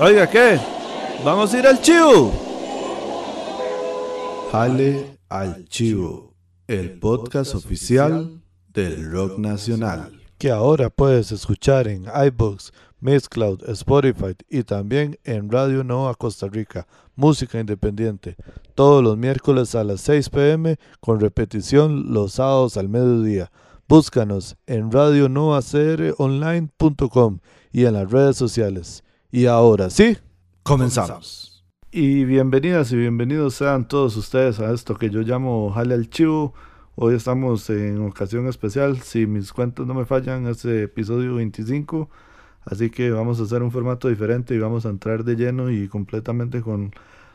Oiga, ¿qué? ¿Vamos a ir al chivo? Jale al chivo, el podcast oficial del rock nacional. Que ahora puedes escuchar en iBooks, Mixcloud, Spotify y también en Radio Nova Costa Rica, música independiente, todos los miércoles a las 6 pm con repetición los sábados al mediodía. Búscanos en radionovacronline.com y en las redes sociales. Y ahora sí, comenzamos. Y bienvenidas y bienvenidos sean todos ustedes a esto que yo llamo Jale al Chivo. Hoy estamos en ocasión especial, si mis cuentas no me fallan, es episodio 25. Así que vamos a hacer un formato diferente y vamos a entrar de lleno y completamente con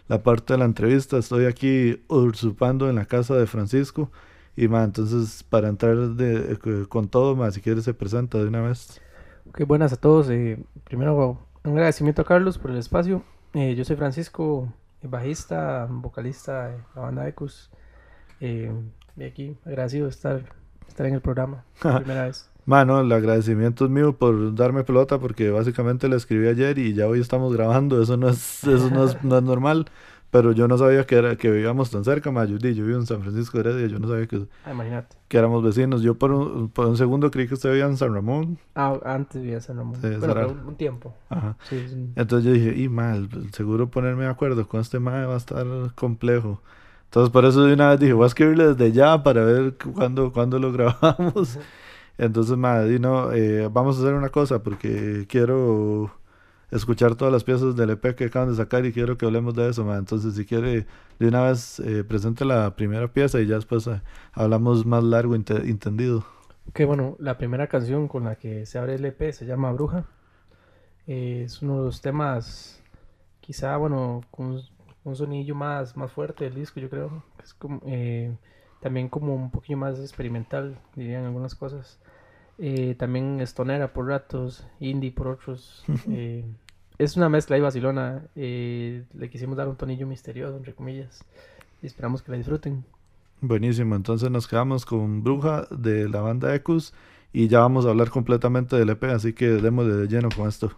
la parte de la entrevista. Estoy aquí usurpando en la casa de Francisco. Y más, entonces para entrar de, eh, con todo, más si quieres se presenta de una vez. Ok, buenas a todos. Eh, primero, un agradecimiento a Carlos por el espacio. Eh, yo soy Francisco, bajista, vocalista de la banda Ecus. Eh, y aquí, agradecido de estar, estar en el programa, primera vez. Mano, el agradecimiento es mío por darme pelota porque básicamente le escribí ayer y ya hoy estamos grabando, eso no es, eso no es, no es normal, pero yo no sabía que, era, que vivíamos tan cerca, ma, yo, yo vivo en San Francisco de Heredia, yo no sabía que, Ah, imagínate. que éramos vecinos, yo por un, por un segundo creí que usted vivía en San Ramón, Ah, antes vivía en San Ramón. Sí, bueno, será. pero un, un tiempo. ajá. Sí, Entonces yo dije, y mal, seguro ponerme de acuerdo con este mae va a estar complejo. Entonces por eso de una vez dije, voy a escribirle desde ya para ver cu- cuándo, cuándo lo grabamos. Entonces, madre, no, eh, vamos a hacer una cosa porque quiero escuchar todas las piezas del EP que acaban de sacar y quiero que hablemos de eso, madre. Entonces, si quiere, de una vez eh, presente la primera pieza y ya después eh, hablamos más largo, ente- entendido. Ok, bueno, la primera canción con la que se abre el EP se llama Bruja. Eh, es uno de los temas, quizá, bueno, con un, sonillo más, más fuerte del disco, yo creo. Es como, también como un poquillo más experimental, dirían algunas cosas. Eh, también estonera por ratos, indie por otros. Eh, es una mezcla y vacilona. eh, le quisimos dar un tonillo misterioso, entre comillas. Y esperamos que la disfruten. Buenísimo, entonces nos quedamos con Bruja de la banda Ecus y ya vamos a hablar completamente del EP, así que démosle de lleno con esto.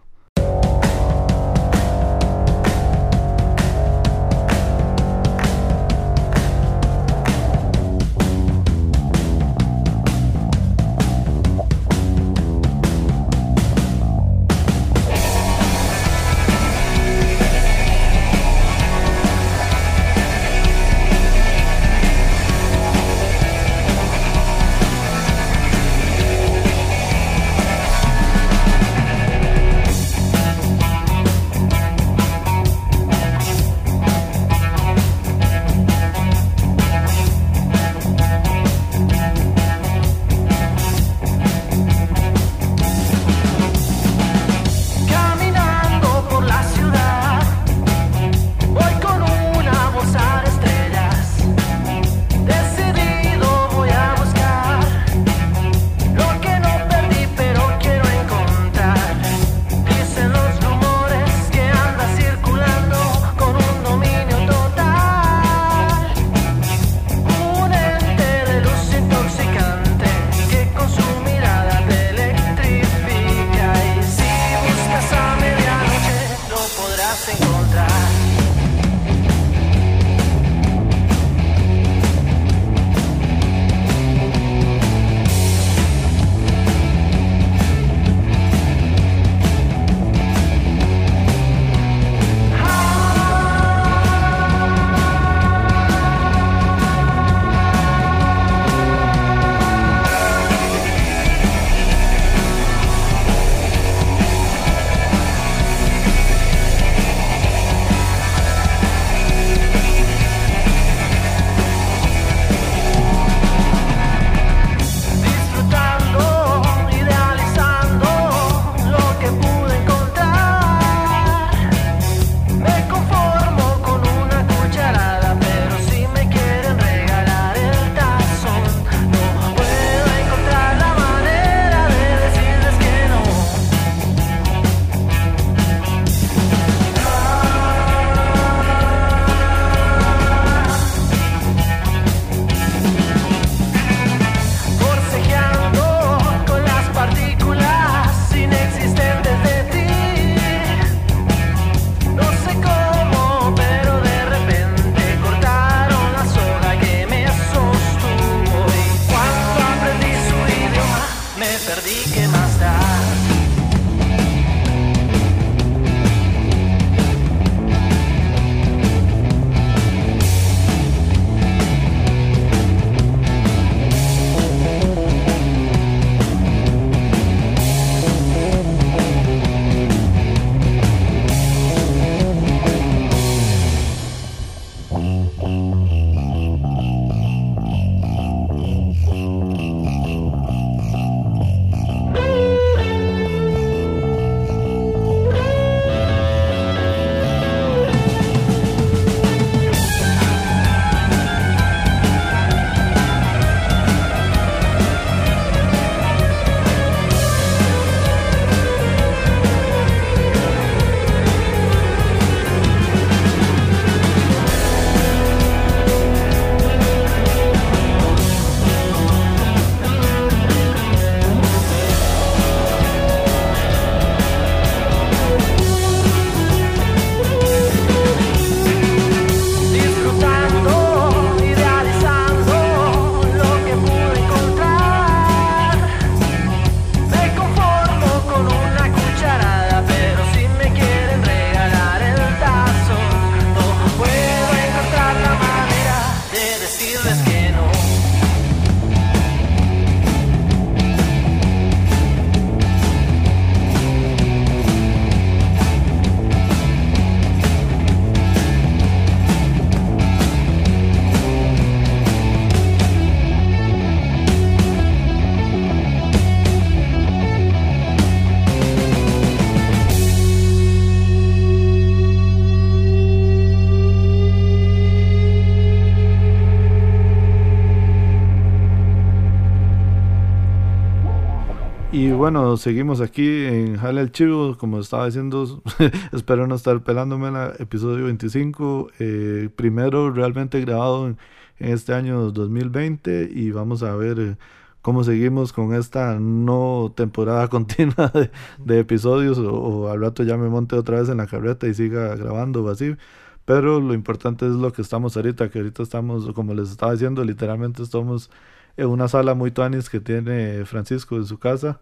Seguimos aquí en Jale el Chivo, como estaba diciendo, espero no estar pelándome en el episodio 25, eh, primero realmente grabado en, este año 2020 y vamos a ver eh, cómo seguimos con esta no temporada continua de, episodios o, al rato ya me monte otra vez en la carreta y siga grabando así. Pero lo importante es lo que estamos ahorita, que ahorita estamos, como les estaba diciendo, literalmente estamos en una sala muy tuanis que tiene Francisco en su casa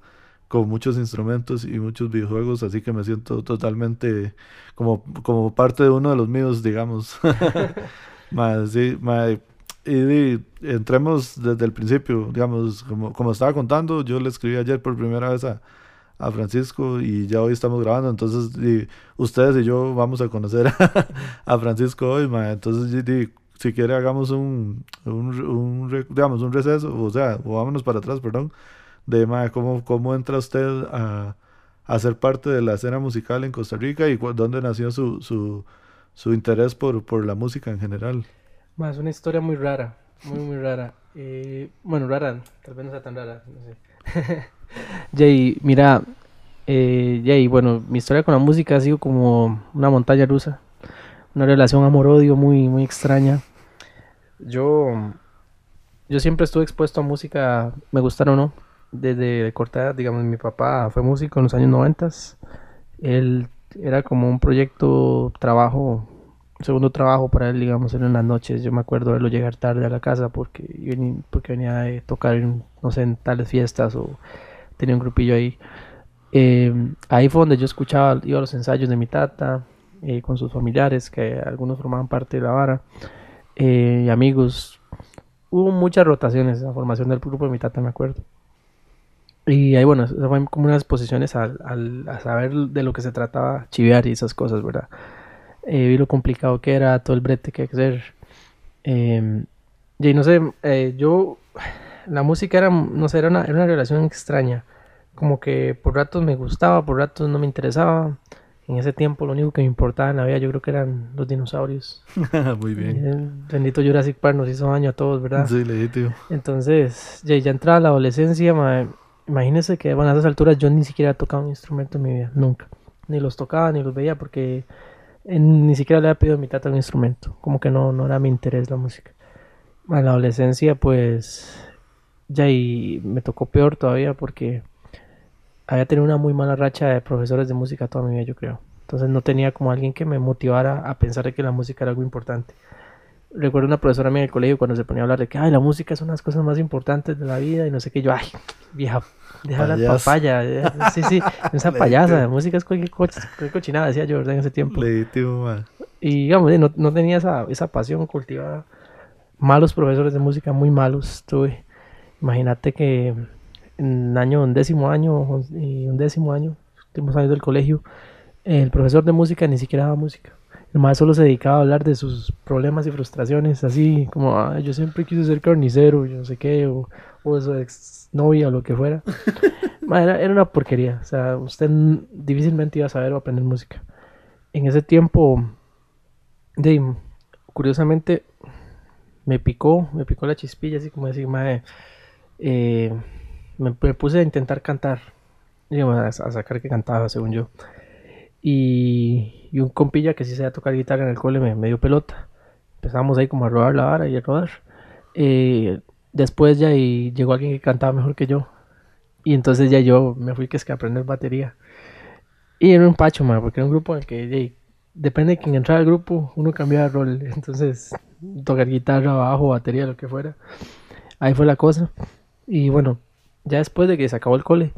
con muchos instrumentos y muchos videojuegos, así que me siento totalmente como, como parte de uno de los míos, digamos. más, sí, y, entremos desde el principio, digamos, como, como estaba contando, yo le escribí ayer por primera vez a, a Francisco y ya hoy estamos grabando, entonces ustedes y yo vamos a conocer a, Francisco hoy, entonces si quiere hagamos un, un, un, digamos, un receso, o sea, o vámonos para atrás, perdón, de ¿cómo, cómo entra usted a, a, ser parte de la escena musical en Costa Rica y dónde nació su, su, su interés por, por, la música en general. Es una historia muy rara, muy, muy rara. Eh, bueno, rara, tal vez no sea tan rara, no sé. Jay, mira, eh, Jay, bueno, mi historia con la música ha sido como una montaña rusa, una relación amor-odio muy, muy extraña. Yo, yo siempre estuve expuesto a música, me gustaron o no desde corta digamos, mi papá fue músico en los años 90. Él era como un proyecto, trabajo, segundo trabajo para él, digamos, en las noches. Yo me acuerdo de verlo llegar tarde a la casa porque, porque venía a tocar, en, no sé, en tales fiestas o tenía un grupillo ahí. Em, ahí fue donde yo escuchaba, iba a los ensayos de mi tata eh, con sus familiares, que algunos formaban parte de la vara, eh, y amigos. Hubo muchas rotaciones en la formación del grupo de mi tata, me acuerdo. Y ahí, bueno, fue como unas posiciones al, al, a saber de lo que se trataba, chivear y esas cosas, ¿verdad? Eh, vi lo complicado que era, todo el brete que hay que hacer. Eh, y no sé, eh, yo, la música era, no sé, era una, era una relación extraña. Como que por ratos me gustaba, por ratos no me interesaba. En ese tiempo lo único que me importaba en la vida yo creo que eran los dinosaurios. Muy bien. El bendito Jurassic Park nos hizo daño a todos, ¿verdad? Sí, legítimo. Entonces, ya, ya entraba la adolescencia, Imagínense que, bueno, a esas alturas yo ni siquiera he tocado un instrumento en mi vida, nunca. Ni los tocaba, ni los veía, porque ni siquiera le había pedido a mi tata un instrumento. Como que no, no era mi interés la música. En la adolescencia, pues, ya y me tocó peor todavía porque había tenido una muy mala racha de profesores de música toda mi vida, yo creo. Entonces no tenía como alguien que me motivara a pensar que la música era algo importante. Recuerdo una profesora mía en el colegio cuando se ponía a hablar de que, ay, la música es una de las cosas más importantes de la vida y no sé qué, yo, ay, vieja, deja la Payasa. papaya. eh, Sí, sí, esa payasa. música es cualquier, co- cualquier cochinada, decía yo, ¿verdad? En ese tiempo. Legítimo. Y digamos, no, no tenía esa, esa pasión cultivada. Malos profesores de música, muy malos tuve. Imagínate que en año, un décimo año y un décimo año, últimos años del colegio, el profesor de música ni siquiera daba música. El maestro solo se dedicaba a hablar de sus problemas y frustraciones, así como, "Ah, yo siempre quise ser carnicero, yo no sé qué, o, o su ex novia o lo que fuera. Ma, era, era una porquería, o sea, usted difícilmente iba a saber o aprender música. En ese tiempo, de, curiosamente, me picó, me picó la chispilla, así como decir, mae, eh, me, me puse a intentar cantar, digamos, a, a sacar que cantaba, según yo. Y, y un compilla que sí sabía tocar guitarra en el cole me, me dio pelota. Empezamos ahí como a rodar la vara y a rodar. Eh, después ya y llegó alguien que cantaba mejor que yo. Y entonces ya yo me fui que es que a aprender batería. Y era un pacho, man, porque era un grupo en el que de- depende de quién entrara al grupo, uno cambiaba de rol. Entonces, tocar guitarra, bajo, batería, lo que fuera. Ahí fue la cosa. Y bueno, ya después de que se acabó el cole,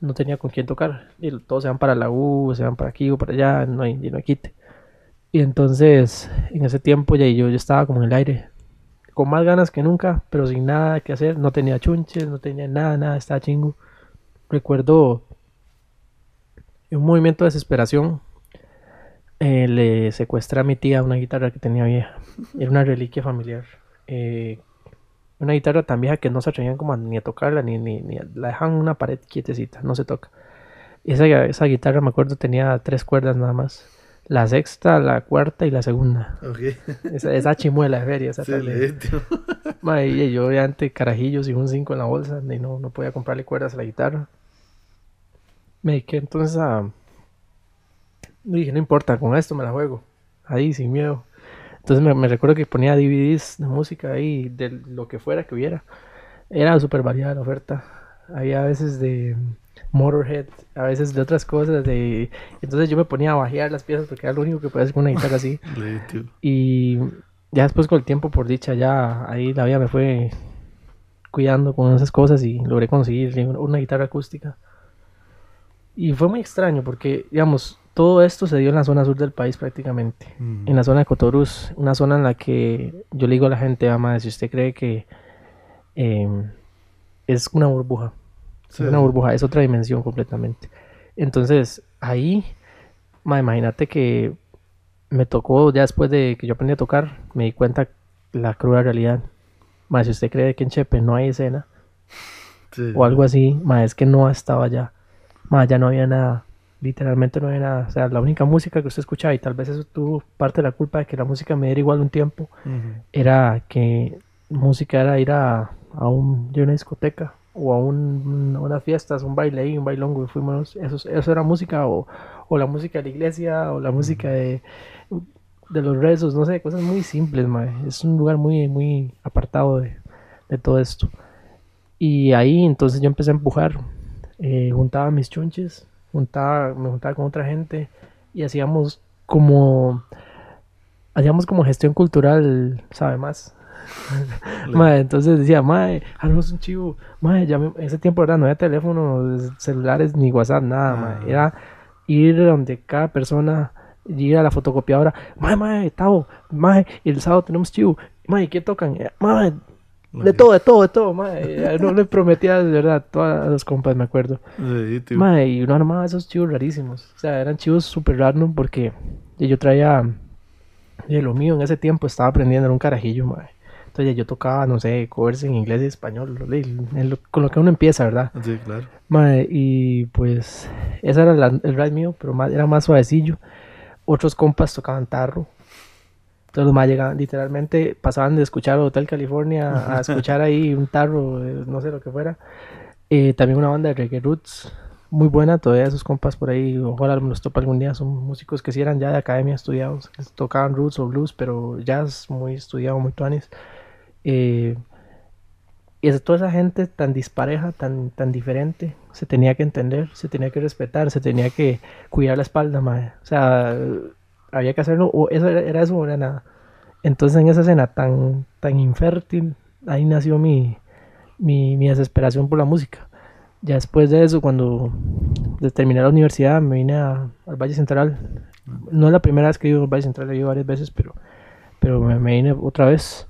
no tenía con quién tocar. Y todos se van para la U, se van para aquí o para allá, no hay, y no hay quite. Y entonces, en ese tiempo ya yo, yo estaba como en el aire, con más ganas que nunca, pero sin nada que hacer. No tenía chunches, no tenía nada, nada, estaba chingo. Recuerdo un movimiento de desesperación, eh, le secuestré a mi tía una guitarra que tenía vieja. Era una reliquia familiar. Eh, una guitarra tan vieja que no se atrevían como a- ni a tocarla, ni, ni, ni a- la dejan en una pared quietecita, no se toca. Y esa, esa guitarra, me acuerdo, tenía tres cuerdas nada más. La sexta, la cuarta y la segunda. Ok. Esa, esa chimuela de feria, esa. Ma, y yo obviamente carajillos y un 5 en la bolsa y no, no podía comprarle cuerdas a la guitarra. Me dediqué entonces a... Dije, no importa, con esto me la juego. Ahí, sin miedo. Entonces me, recuerdo que ponía DVDs de música ahí, de lo que fuera que hubiera. Era súper variada la oferta. Había a veces de Motorhead, a veces de otras cosas. de Entonces yo me ponía a bajear las piezas porque era lo único que podía hacer con una guitarra así. Y ya después con el tiempo, por dicha, ya ahí la vida me fue cuidando con esas cosas y logré conseguir una guitarra acústica. Y fue muy extraño porque, digamos, todo esto se dio en la zona sur del país prácticamente. Mm. En la zona de Cotorús, una zona en la que yo le digo a la gente, ama, si usted cree que em, es una burbuja, Sí. es una burbuja, es otra dimensión completamente. Entonces, ahí, ma, imagínate que me tocó, ya después de que yo aprendí a tocar, me di cuenta la cruda realidad. Si usted cree que en Chepe no hay escena Sí. o algo así, es que no estaba allá. Ya no había nada. Literalmente no había nada. O sea, la única música que usted escuchaba, y tal vez eso tuvo parte de la culpa de que la música me diera igual un tiempo, Ujú. era que música era ir a, a un, a una discoteca o a un, unas fiestas, un baile ahí, un bailongo, y fuimos, eso, eso era música, o, o la música de la iglesia, o la música de, de los rezos, no sé, cosas muy simples, mae. es un lugar muy, muy apartado de, de todo esto. Y ahí entonces yo empecé a empujar, eh, juntaba mis chunches, juntaba, me juntaba con otra gente y hacíamos como hacíamos como gestión cultural, sabe más. Entonces decía, mae, hagamos un chivo. Mae, ya me- en ese tiempo ¿verdad? no había teléfonos celulares ni WhatsApp, nada. Ah. Era ir donde cada persona, ir a la fotocopiadora, mae, mae, Tavo, y el sábado tenemos chivo. Mae, ¿qué tocan? Eh, Mae, de todo, de todo, de todo, mae. No le prometía, de verdad, todos los compas, me acuerdo. Legítimo. Mae, y uno armaba esos chivos rarísimos. O sea, eran chivos súper random porque yo traía. Y lo mío en ese tiempo estaba aprendiendo, era un carajillo, mae. Entonces yo tocaba, no sé, covers en inglés y español, lo- con lo que uno empieza, ¿verdad? Sí, claro. Mae, y pues, ese era la- el ride mío, pero más, era más suavecillo. Otros compas tocaban tarro. Entonces los más llegaban, literalmente pasaban de escuchar Hotel California a escuchar ahí un tarro, eh, no sé lo que fuera. Eh, también una banda de reggae roots, muy buena, todavía esos compas por ahí, ojalá los tope algún día, son músicos que sí eran ya de academia estudiados, que tocaban roots o blues, pero jazz muy estudiado, muy tuanis. Eh, y es- toda esa gente tan dispareja, tan, tan diferente, se tenía que entender, se tenía que respetar, se tenía que cuidar la espalda, mae. O sea, había que hacerlo, o eso era, era eso o era nada. Entonces en esa escena tan, tan infértil, ahí nació mi, mi, mi desesperación por la música. Ya después de eso, cuando terminé la universidad, me vine a- al Valle Central. No es la primera vez que he ido al Valle Central, he ido varias veces, pero, pero me, me vine otra vez.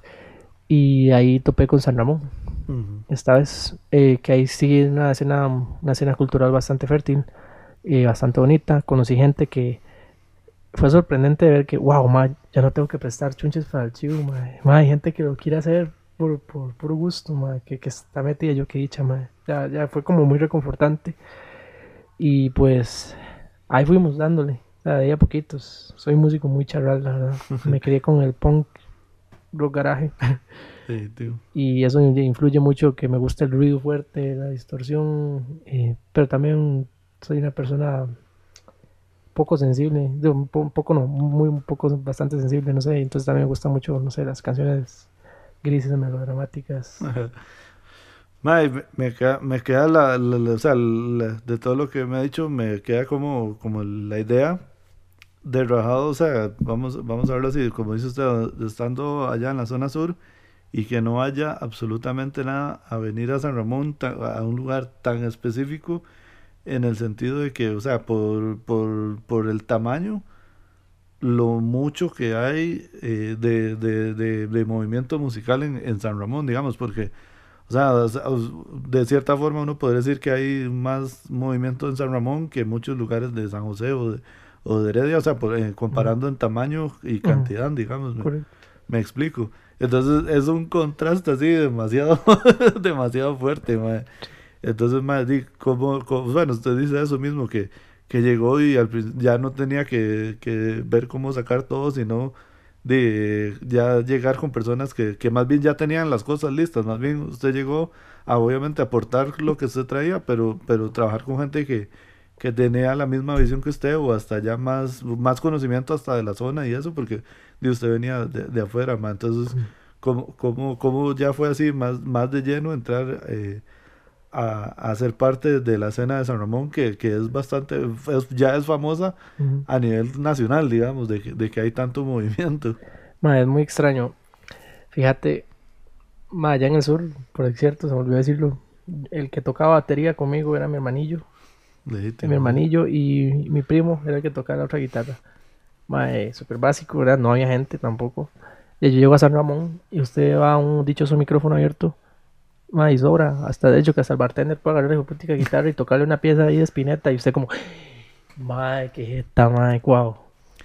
Y ahí topé con San Ramón. Ujú. Esta vez, eh, que ahí sí es una escena, una escena cultural bastante fértil, y bastante bonita. Conocí gente que fue sorprendente ver que, wow, ma, ya no tengo que prestar chunches para el chivo, ma. Ma, hay gente que lo quiere hacer por, por puro gusto, ma, que, que está metida, yo que dicha, ma. Ya, ya fue como muy reconfortante. Y pues ahí fuimos dándole, de ahí a poquitos. Soy músico muy charral, la verdad. Me crié con el punk rock garaje. Sí, tío. Y eso influye mucho que me gusta el ruido fuerte, la distorsión, eh, pero también soy una persona poco sensible, de un, un poco no, muy un poco bastante sensible, no sé, entonces también me gustan mucho, no sé, las canciones grises, melodramáticas. Mae, me, me queda, me queda la, la- la- o sea, la- de todo lo que me ha dicho, me queda como, como la idea de rajado, o sea, vamos, vamos a verlo así, como dice usted, estando allá en la zona sur y que no haya absolutamente nada a venir a San Ramón, ta- a un lugar tan específico, en el sentido de que, o sea, por, por, por el tamaño, lo mucho que hay eh, de, de, de, de movimiento musical en, en San Ramón, digamos, porque... O sea, de cierta forma uno podría decir que hay más movimiento en San Ramón que en muchos lugares de San José o de, o de Heredia, o sea, por- eh, comparando en tamaño y cantidad, digamos, me, me explico. Entonces es un contraste así demasiado, demasiado fuerte, mae. Entonces, di, como, como- bueno, usted dice eso mismo, que, que llegó y al ya no tenía que, que ver cómo sacar todo, sino de ya llegar con personas que, que más bien ya tenían las cosas listas, más bien usted llegó a obviamente aportar lo que usted traía, pero, pero trabajar con gente que, que tenía la misma visión que usted o hasta ya más, más conocimiento hasta de la zona y eso, porque de usted venía de, de afuera, ma. Entonces, ¿cómo, cómo, cómo ya fue así más, más de lleno entrar eh, a, a ser parte de la escena de San Ramón, que, que es bastante, es- ya es famosa Ujú. a nivel nacional, digamos, de que, de que hay tanto movimiento. Ma, es muy extraño. Fíjate, ma, allá en el sur, por cierto, se me olvidó decirlo, el que tocaba batería conmigo era mi hermanillo. Legítimo. mi hermanillo y mi primo era el que tocaba la otra guitarra. Mae, súper básico, ¿verdad? No había gente tampoco. Y yo llego a San Ramón y usted va a un dichoso micrófono abierto. Mae, y sobra. Hasta de hecho que hasta el bartender puede agarrar la guitarra y tocarle una pieza ahí de espineta y usted como, mae, qué jeta, mae, wow.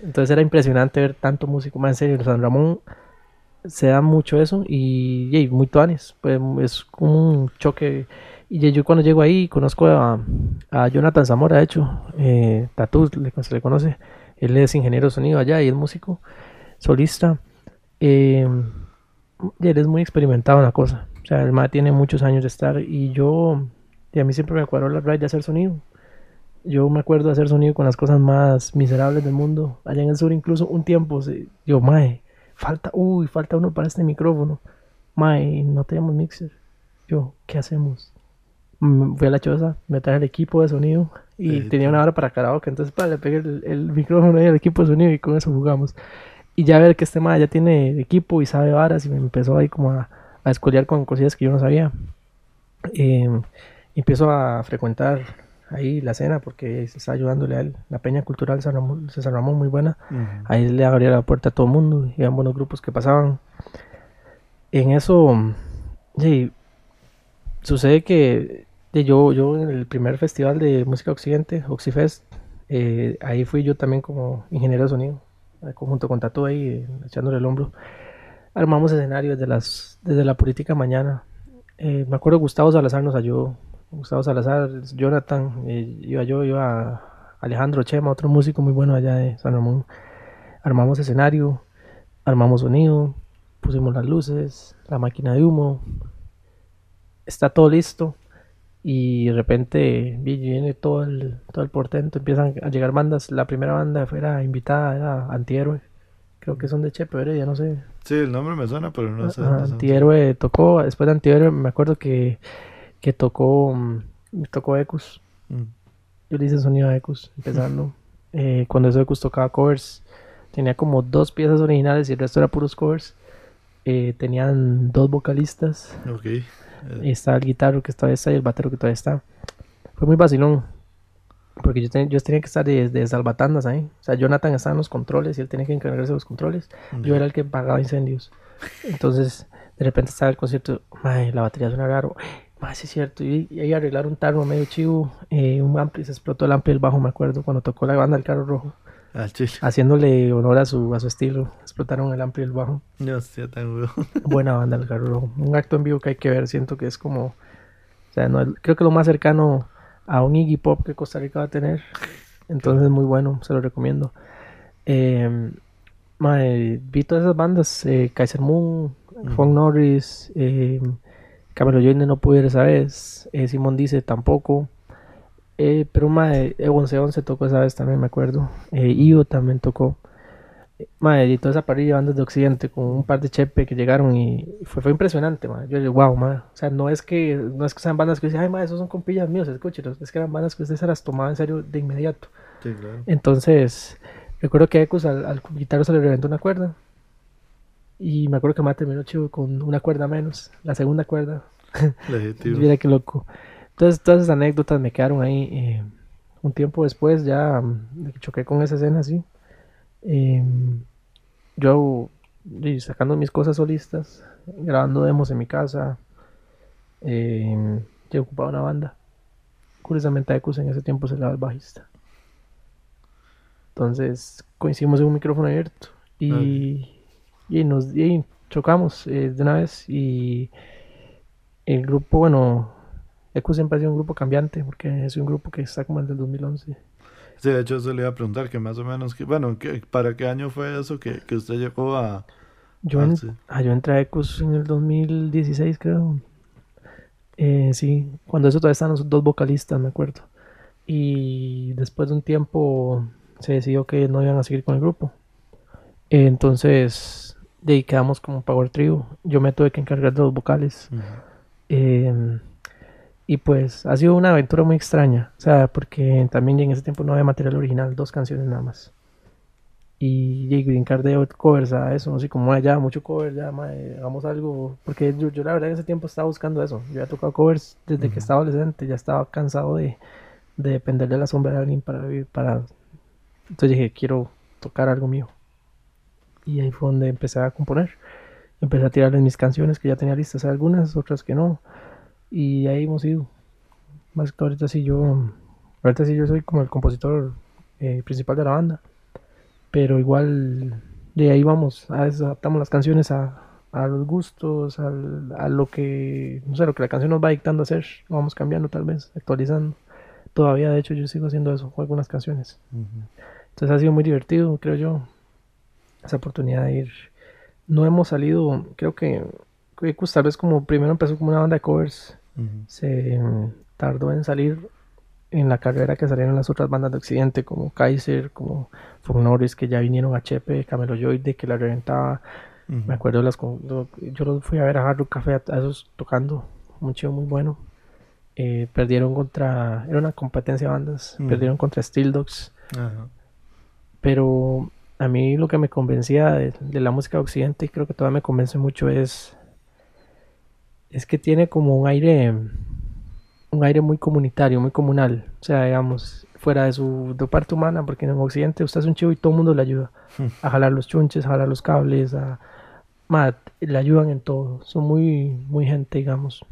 Entonces era impresionante ver tanto músico, mae, en serio, San Ramón se da mucho eso y, muy tuanes, pues es como un choque. Y yo cuando llego ahí conozco a, Jonathan Zamora, de hecho, eh, Tatú se le conoce, él es ingeniero de sonido allá y es músico, solista. eh, y él es muy experimentado en la cosa, o sea, el ma tiene muchos años de estar y yo, y a mí siempre me cuadró la ride de hacer sonido. Yo me acuerdo de hacer sonido con las cosas más miserables del mundo. Allá en el sur, incluso un tiempo, se- yo, mae, falta, uy, falta uno para este micrófono. Mae, no tenemos mixer. Yo, ¿qué hacemos? Mm, Fui a la choza, me traje el equipo de sonido y tenía una hora para karaoke. Entonces, para, le pegué el, el micrófono y el equipo de sonido y con eso jugamos. Y ya ver que este mae ya tiene equipo y sabe varas y me empezó ahí como a, a escolear con cosillas que yo no sabía. Eh, empiezo a frecuentar ahí la cena porque se está ayudándole a él. La Peña Cultural San Ramón, San Ramón muy buena. Ujú. Ahí le abría la puerta a todo el mundo. Eran buenos grupos que pasaban. En eso, sí, sucede que yo, yo en el primer festival de música occidente, Oxifest, eh, ahí fui yo también como ingeniero de sonido, eh, junto con Tato ahí, eh, echándole el hombro. Armamos escenarios desde, las, desde la política mañana. Eh, me acuerdo Gustavo Salazar nos ayudó. Gustavo Salazar, Jonathan, eh, iba yo, iba Alejandro Chema, otro músico muy bueno allá de San Ramón. Armamos escenario, armamos sonido, pusimos las luces, la máquina de humo. Está todo listo. Y de repente vi- viene todo el, todo el portento, empiezan a llegar bandas. La primera banda fuera invitada era Antihéroe. Creo que son de Chepe Heredia, no sé. Sí, el nombre me suena, pero no sé. Ajá. Antihéroe tocó, después de Antihéroe me acuerdo que, que tocó, mm, tocó Ecus. Mm. Yo le hice sonido a Ecus, empezando. Eh, cuando eso Ecus tocaba covers, tenía como dos piezas originales y el resto era puros covers. Eh, tenían dos vocalistas. Ok. Estaba el guitarro que todavía está y el batero que todavía está. fue muy vacilón. Porque yo, ten- yo tenía que estar de, de salvatandas ahí. O sea, Jonathan estaba en los controles y él tenía que encargarse de los controles. Yo era el que pagaba incendios. Entonces, de repente estaba el concierto, "Mae, la batería suena raro. Mae, sí es cierto. Y, y ahí arreglar un tarno medio chivo, eh, un ampli, se explotó el ampli del bajo, me acuerdo, cuando tocó la banda del carro rojo. Chile. Haciéndole honor a su, a su estilo. Explotaron el ampli del bajo. No sé, tan weón. Buena banda del carro rojo. Un acto en vivo que hay que ver, siento que es como... O sea, no, creo que lo más cercano a un Iggy Pop que Costa Rica va a tener. Entonces, muy bueno, se lo recomiendo. Eh, vi todas esas bandas, eh, Kaiser Moon, Funk Norris, eh, Camilo Joyner no pude ir esa vez, eh, Simón dice tampoco. Pero mae, Egon Seon se tocó esa vez también, me acuerdo. Io también tocó. Mae, y toda esa parrilla de bandas de Occidente con un par de chepe que llegaron y fue, fue impresionante, mae. Yo digo, wow, mae. O sea, no es que no es que sean bandas que dicen, ay, mae, esos son compillas míos, escúchelos. Es que eran bandas que usted se las tomaba en serio de inmediato. Sí, claro. Entonces, recuerdo que a Ecos al, al guitarro se le reventó una cuerda. Y me acuerdo que Mate terminó chivo con una cuerda menos, la segunda cuerda. Legítimo. Mira qué loco. Entonces, todas esas anécdotas me quedaron ahí. eh, un tiempo después ya mm, choqué con esa escena así. Eh, yo sacando mis cosas solistas, grabando demos en mi casa. Eh, yo ocupaba una banda. Curiosamente a Ecus en ese tiempo se le daba el bajista. Entonces coincidimos en un micrófono abierto y, y nos y chocamos eh, de una vez y el grupo, bueno, Eco siempre ha sido un grupo cambiante porque es un grupo que está como desde el 2011. Sí, de hecho, eso le iba a preguntar que más o menos, que, bueno, que, ¿para qué año fue eso que, que usted llegó a... Yo, Ah, sí. ah, yo entré a Ecos en el 2016, creo. Eh, sí, cuando eso todavía estaban los dos vocalistas, me acuerdo. Y después de un tiempo se decidió que no iban a seguir con el grupo. Eh, entonces, de ahí quedamos como Power Trio. Yo me tuve que encargar de los vocales. Eh, y pues ha sido una aventura muy extraña. O sea, porque también en ese tiempo no había material original, dos canciones nada más. Y, y brincar de covers a eso, así como "Mae, ya mucho cover, ya mae, hagamos algo. Porque yo, yo la verdad en ese tiempo estaba buscando eso. Yo había tocado covers desde que estaba adolescente, ya estaba cansado de, de depender de la sombra de alguien para vivir. Para... Entonces dije, quiero tocar algo mío. Y ahí fue donde empecé a componer. Empecé a tirarles mis canciones que ya tenía listas, algunas, otras que no. Y ahí hemos ido. Más que ahorita sí yo, ahorita sí yo soy como el compositor eh, principal de la banda. Pero igual de ahí vamos, a veces adaptamos las canciones a, a los gustos, al- a lo que, no sé, lo que la canción nos va dictando hacer. Lo vamos cambiando tal vez, actualizando. Todavía de hecho yo sigo haciendo eso, con algunas canciones. Entonces ha sido muy divertido, creo yo, esa oportunidad de ir. No hemos salido, creo que tal vez como primero empezó como una banda de covers, se mm, tardó en salir en la carrera que salieron las otras bandas de Occidente como Kaiser, como Funk Norris, que ya vinieron a Chepe, Camelo Joyde, que la reventaba. Me acuerdo las yo los fui a ver a Hard Rock Café a, esos tocando, un chido muy bueno. Eh, perdieron contra, era una competencia de bandas, perdieron contra Steel Dogs. Pero a mí lo que me convencía de, de la música de Occidente, y creo que todavía me convence mucho, es, es que tiene como un aire, un aire muy comunitario, muy comunal. O sea, digamos, fuera de su parte humana, porque en Occidente usted es un chivo y todo el mundo le ayuda a jalar los chunches, a jalar los cables, a, ma, le ayudan en todo. Son muy, muy gente, digamos.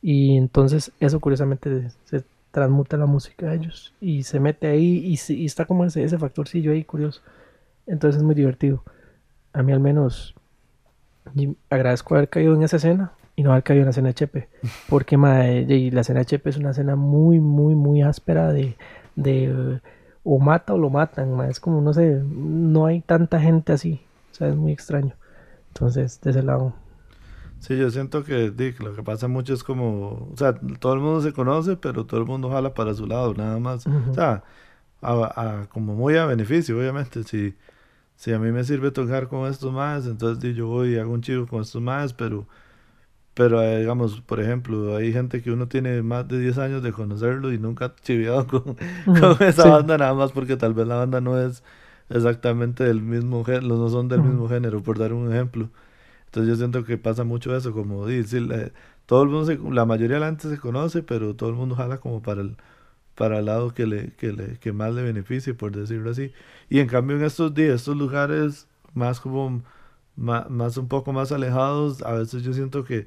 Y entonces eso curiosamente se transmuta la música de ellos y se mete ahí y, y está como ese, ese factorcillo ahí curioso. Entonces es muy divertido. A mí al menos agradezco haber caído en esa escena y no haber caído en la escena de Chepe. Porque mae, y la escena de Chepe es una escena muy, muy, muy áspera de, de o mata o lo matan. Es como, no sé, no hay tanta gente así. O sea, es muy extraño. Entonces, de ese lado. Sí, yo siento que di, lo que pasa mucho es como, o sea, todo el mundo se conoce, pero todo el mundo jala para su lado, nada más. O sea, a, a- como muy a beneficio, obviamente. Si, si a mí me sirve tocar con estos más, entonces yo voy y hago un chivo con estos más, pero, pero eh, digamos, por ejemplo, hay gente que uno tiene más de 10 años de conocerlo y nunca ha chiviado con, esa sí. banda, nada más porque tal vez la banda no es exactamente del mismo género, no son del mismo género, por dar un ejemplo. Entonces yo siento que pasa mucho eso, como di, sí, le- todo el mundo, se- la mayoría de la gente se conoce, pero todo el mundo jala como para el, para el lado que le, que le, que más le beneficie, por decirlo así. Y en cambio en estos días, estos lugares más como, más, un poco más alejados, a veces yo siento que,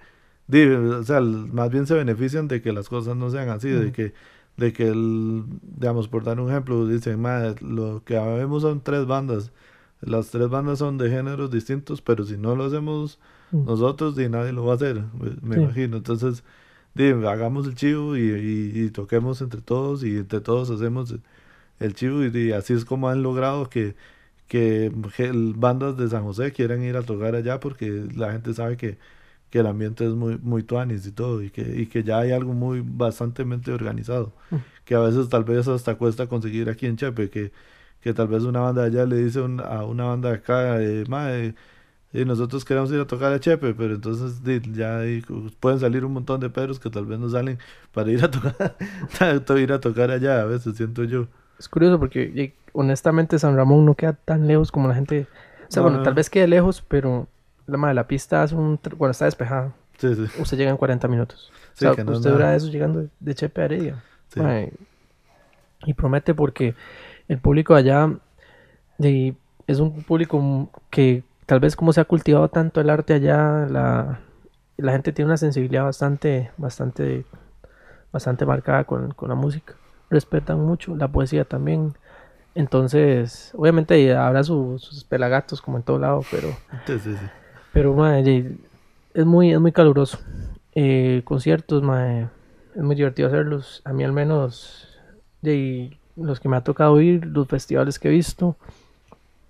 o sea, más bien se benefician de que las cosas no sean así, de que, de que el, digamos, por dar un ejemplo, dicen, "Ma, lo que vemos son tres bandas. Las tres bandas son de géneros distintos, pero si no lo hacemos Mm. nosotros, y nadie lo va a hacer, me, Sí. imagino. Entonces, di, hagamos el chivo y, y- y toquemos entre todos y entre todos hacemos el, chivo y, así es como han logrado que, que bandas de San José quieran ir a tocar allá porque la gente sabe que, que el ambiente es muy, muy tuanis y todo y que, y que ya hay algo muy bastantemente organizado Mm. que a veces tal vez hasta cuesta conseguir aquí en Chepe que, que tal vez una banda de allá le dice un- a una banda de acá eh, "Mae, y nosotros queremos ir a tocar a Chepe, pero entonces ya pueden salir un montón de perros que tal vez no salen para ir a tocar, ir a tocar allá, a veces siento yo. Es curioso porque honestamente San Ramón no queda tan lejos como la gente. O sea, No, bueno, no. tal vez quede lejos, pero la, madre, la pista hace un. Cuando está despejada, Sí, sí, usted llega en 40 minutos. Sí, o sea, que no es usted dura eso llegando de, Chepe a Heredia. y promete porque el público allá de- es un público que tal vez como se ha cultivado tanto el arte allá, la, la gente tiene una sensibilidad bastante, bastante, bastante marcada con, con la música. Respetan mucho la poesía también. Entonces, obviamente habrá su- sus pelagatos como en todo lado, pero Sí, pero mae, ye- es muy, es muy caluroso. Eh, conciertos, mae, es muy divertido hacerlos. A mí al menos, de los que me ha tocado ir, los festivales que he visto,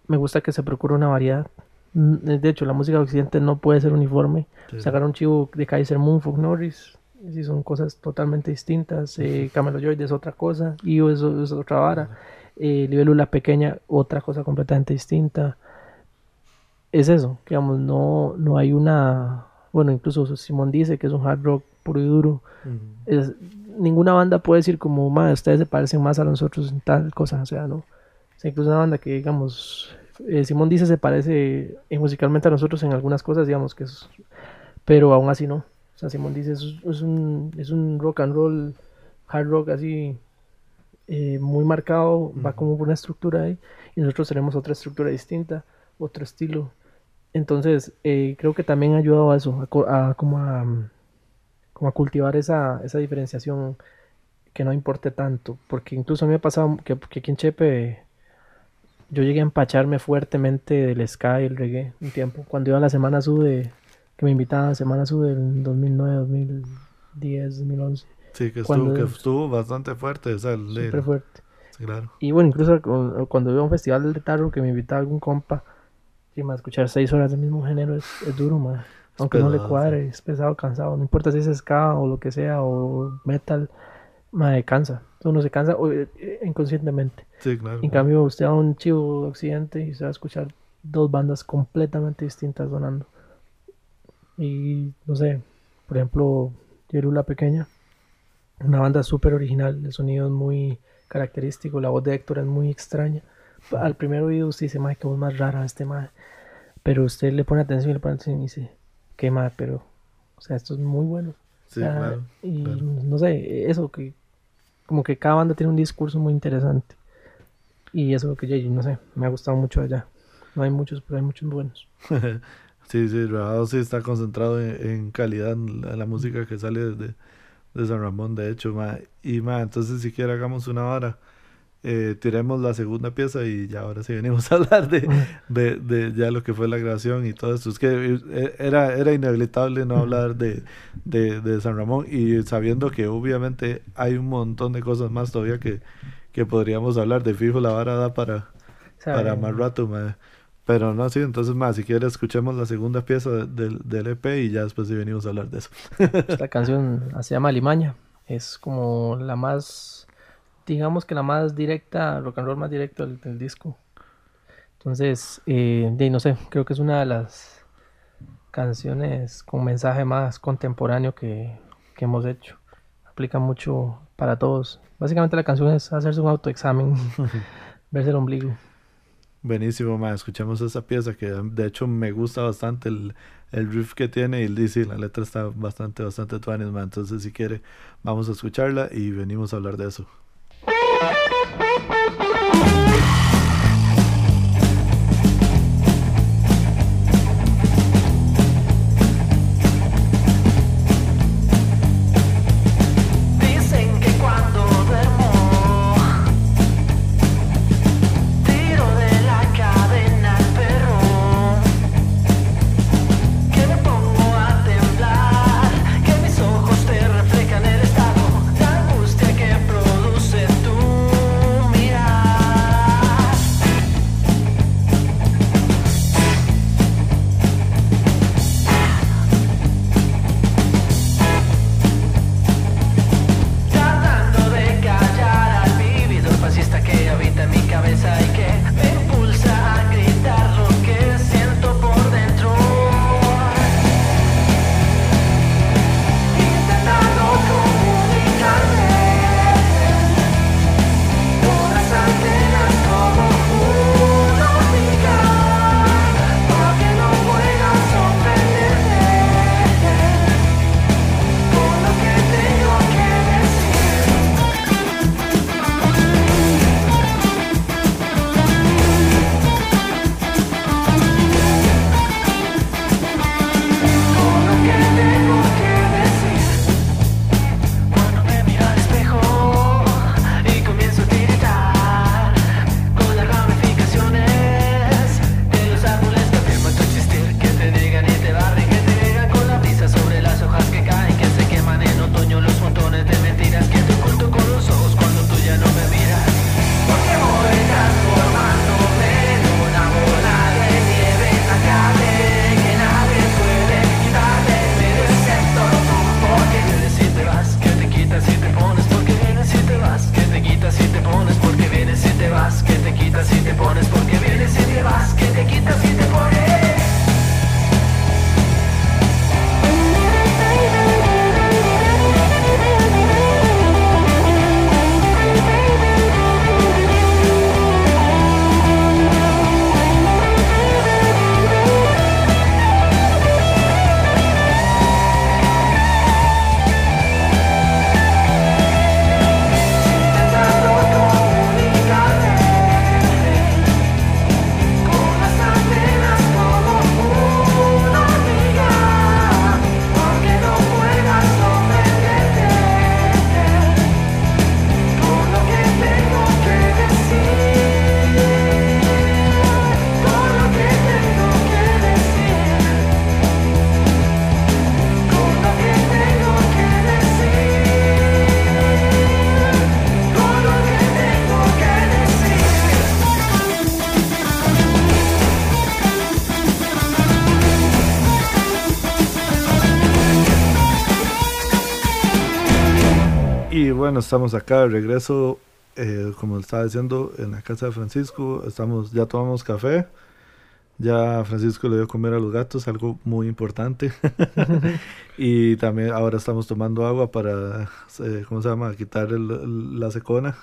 me gusta que se procure una variedad. Mm, De hecho, la música de Occidente no puede ser uniforme. Sí. Sacar un chivo de Kaiser Moon, Folk Norris, sí son cosas totalmente distintas. Eh, Camelo Joy es otra cosa, Io es, es otra vara. Eh, Libélula Pequeña, otra cosa completamente distinta. Es eso, digamos, no, no hay una. Bueno, incluso Simón dice que es un hard rock puro y duro. Es, ninguna banda puede decir como, "Ma, ustedes se parecen más a nosotros en tal cosa, o sea, no. O sea, incluso una banda que, digamos, eh, Simón dice se parece eh, musicalmente a nosotros en algunas cosas, digamos que es, pero aún así no. O sea, Simón dice es, es un, es un rock and roll, hard rock así, eh, muy marcado, va como por una estructura ahí, y nosotros tenemos otra estructura distinta, otro estilo. Entonces, eh, creo que también ha ayudado a eso, a, co- a como a, como a cultivar esa, esa diferenciación que no importe tanto, porque incluso a mí me ha pasado que, que aquí en Chepe yo llegué a empacharme fuertemente del ska y el reggae un tiempo, cuando iba a la Semana Sud de, que me invitaban a Semana Sud del 2009, 2010, 2011, Sí, que estuvo, que estuvo bastante fuerte, o sea, el- súper fuerte. sí, claro. Y bueno, incluso cu- cuando iba a un festival de tarro que me invitaba algún compa, sí, ma, escuchar seis horas del mismo género es, es duro, ma. Aunque no le cuadre, es pesado, cansado. No importa si es ska o lo que sea, o metal, ma, cansa. Uno se cansa o, eh, inconscientemente. Sí, claro. En cambio, usted va a un chivo de occidente y se va a escuchar dos bandas completamente distintas sonando. Y no sé, por ejemplo, Yerula Pequeña, una banda súper original, el sonido es muy característico, la voz de Héctor es muy extraña. Al primer oído usted dice, madre, qué voz más rara este madre. Pero usted le pone atención y le pone atención y dice, qué madre, pero, o sea, esto es muy bueno. Sí, O sea, claro. Y claro. no sé, eso que como que cada banda tiene un discurso muy interesante. Y eso es lo que yo, no sé, me ha gustado mucho allá. No hay muchos, pero hay muchos buenos. Sí, sí, Rajado sí está concentrado en, en calidad en la, la música que sale desde de San Ramón, de hecho, ma. Y ma, entonces si quiere hagamos una hora, eh, tiremos la segunda pieza y ya ahora sí venimos a hablar de, de, de ya lo que fue la grabación y todo eso. Es que eh, era, era inevitable no hablar de, de, de San Ramón y sabiendo que obviamente hay un montón de cosas más todavía que, que podríamos hablar. De fijo la vara da para, para más rato, mae. Pero no, sí, entonces más, si quieres escuchemos la segunda pieza de- del, del EP y ya después sí venimos a hablar de eso. Esta canción se llama Limaña. Es como la más, digamos que la más directa, rock and roll más directo del, disco. Entonces, eh, no sé, creo que es una de las canciones con mensaje más contemporáneo que, que hemos hecho. Aplica mucho para todos. Básicamente la canción es hacerse un autoexamen, verse el ombligo. Buenísimo, ma. Escuchamos esa pieza que de hecho me gusta bastante el, el riff que tiene y dice la letra está bastante, bastante tuanis, ma. Entonces, si quiere, vamos a escucharla y venimos a hablar de eso. Bueno, estamos acá de regreso, eh, como estaba diciendo, en la casa de Francisco. Estamos, ya tomamos café. Ya Francisco le dio comer a los gatos, algo muy importante. y también ahora estamos tomando agua para, eh, ¿cómo se llama? Quitar el- el- la secona.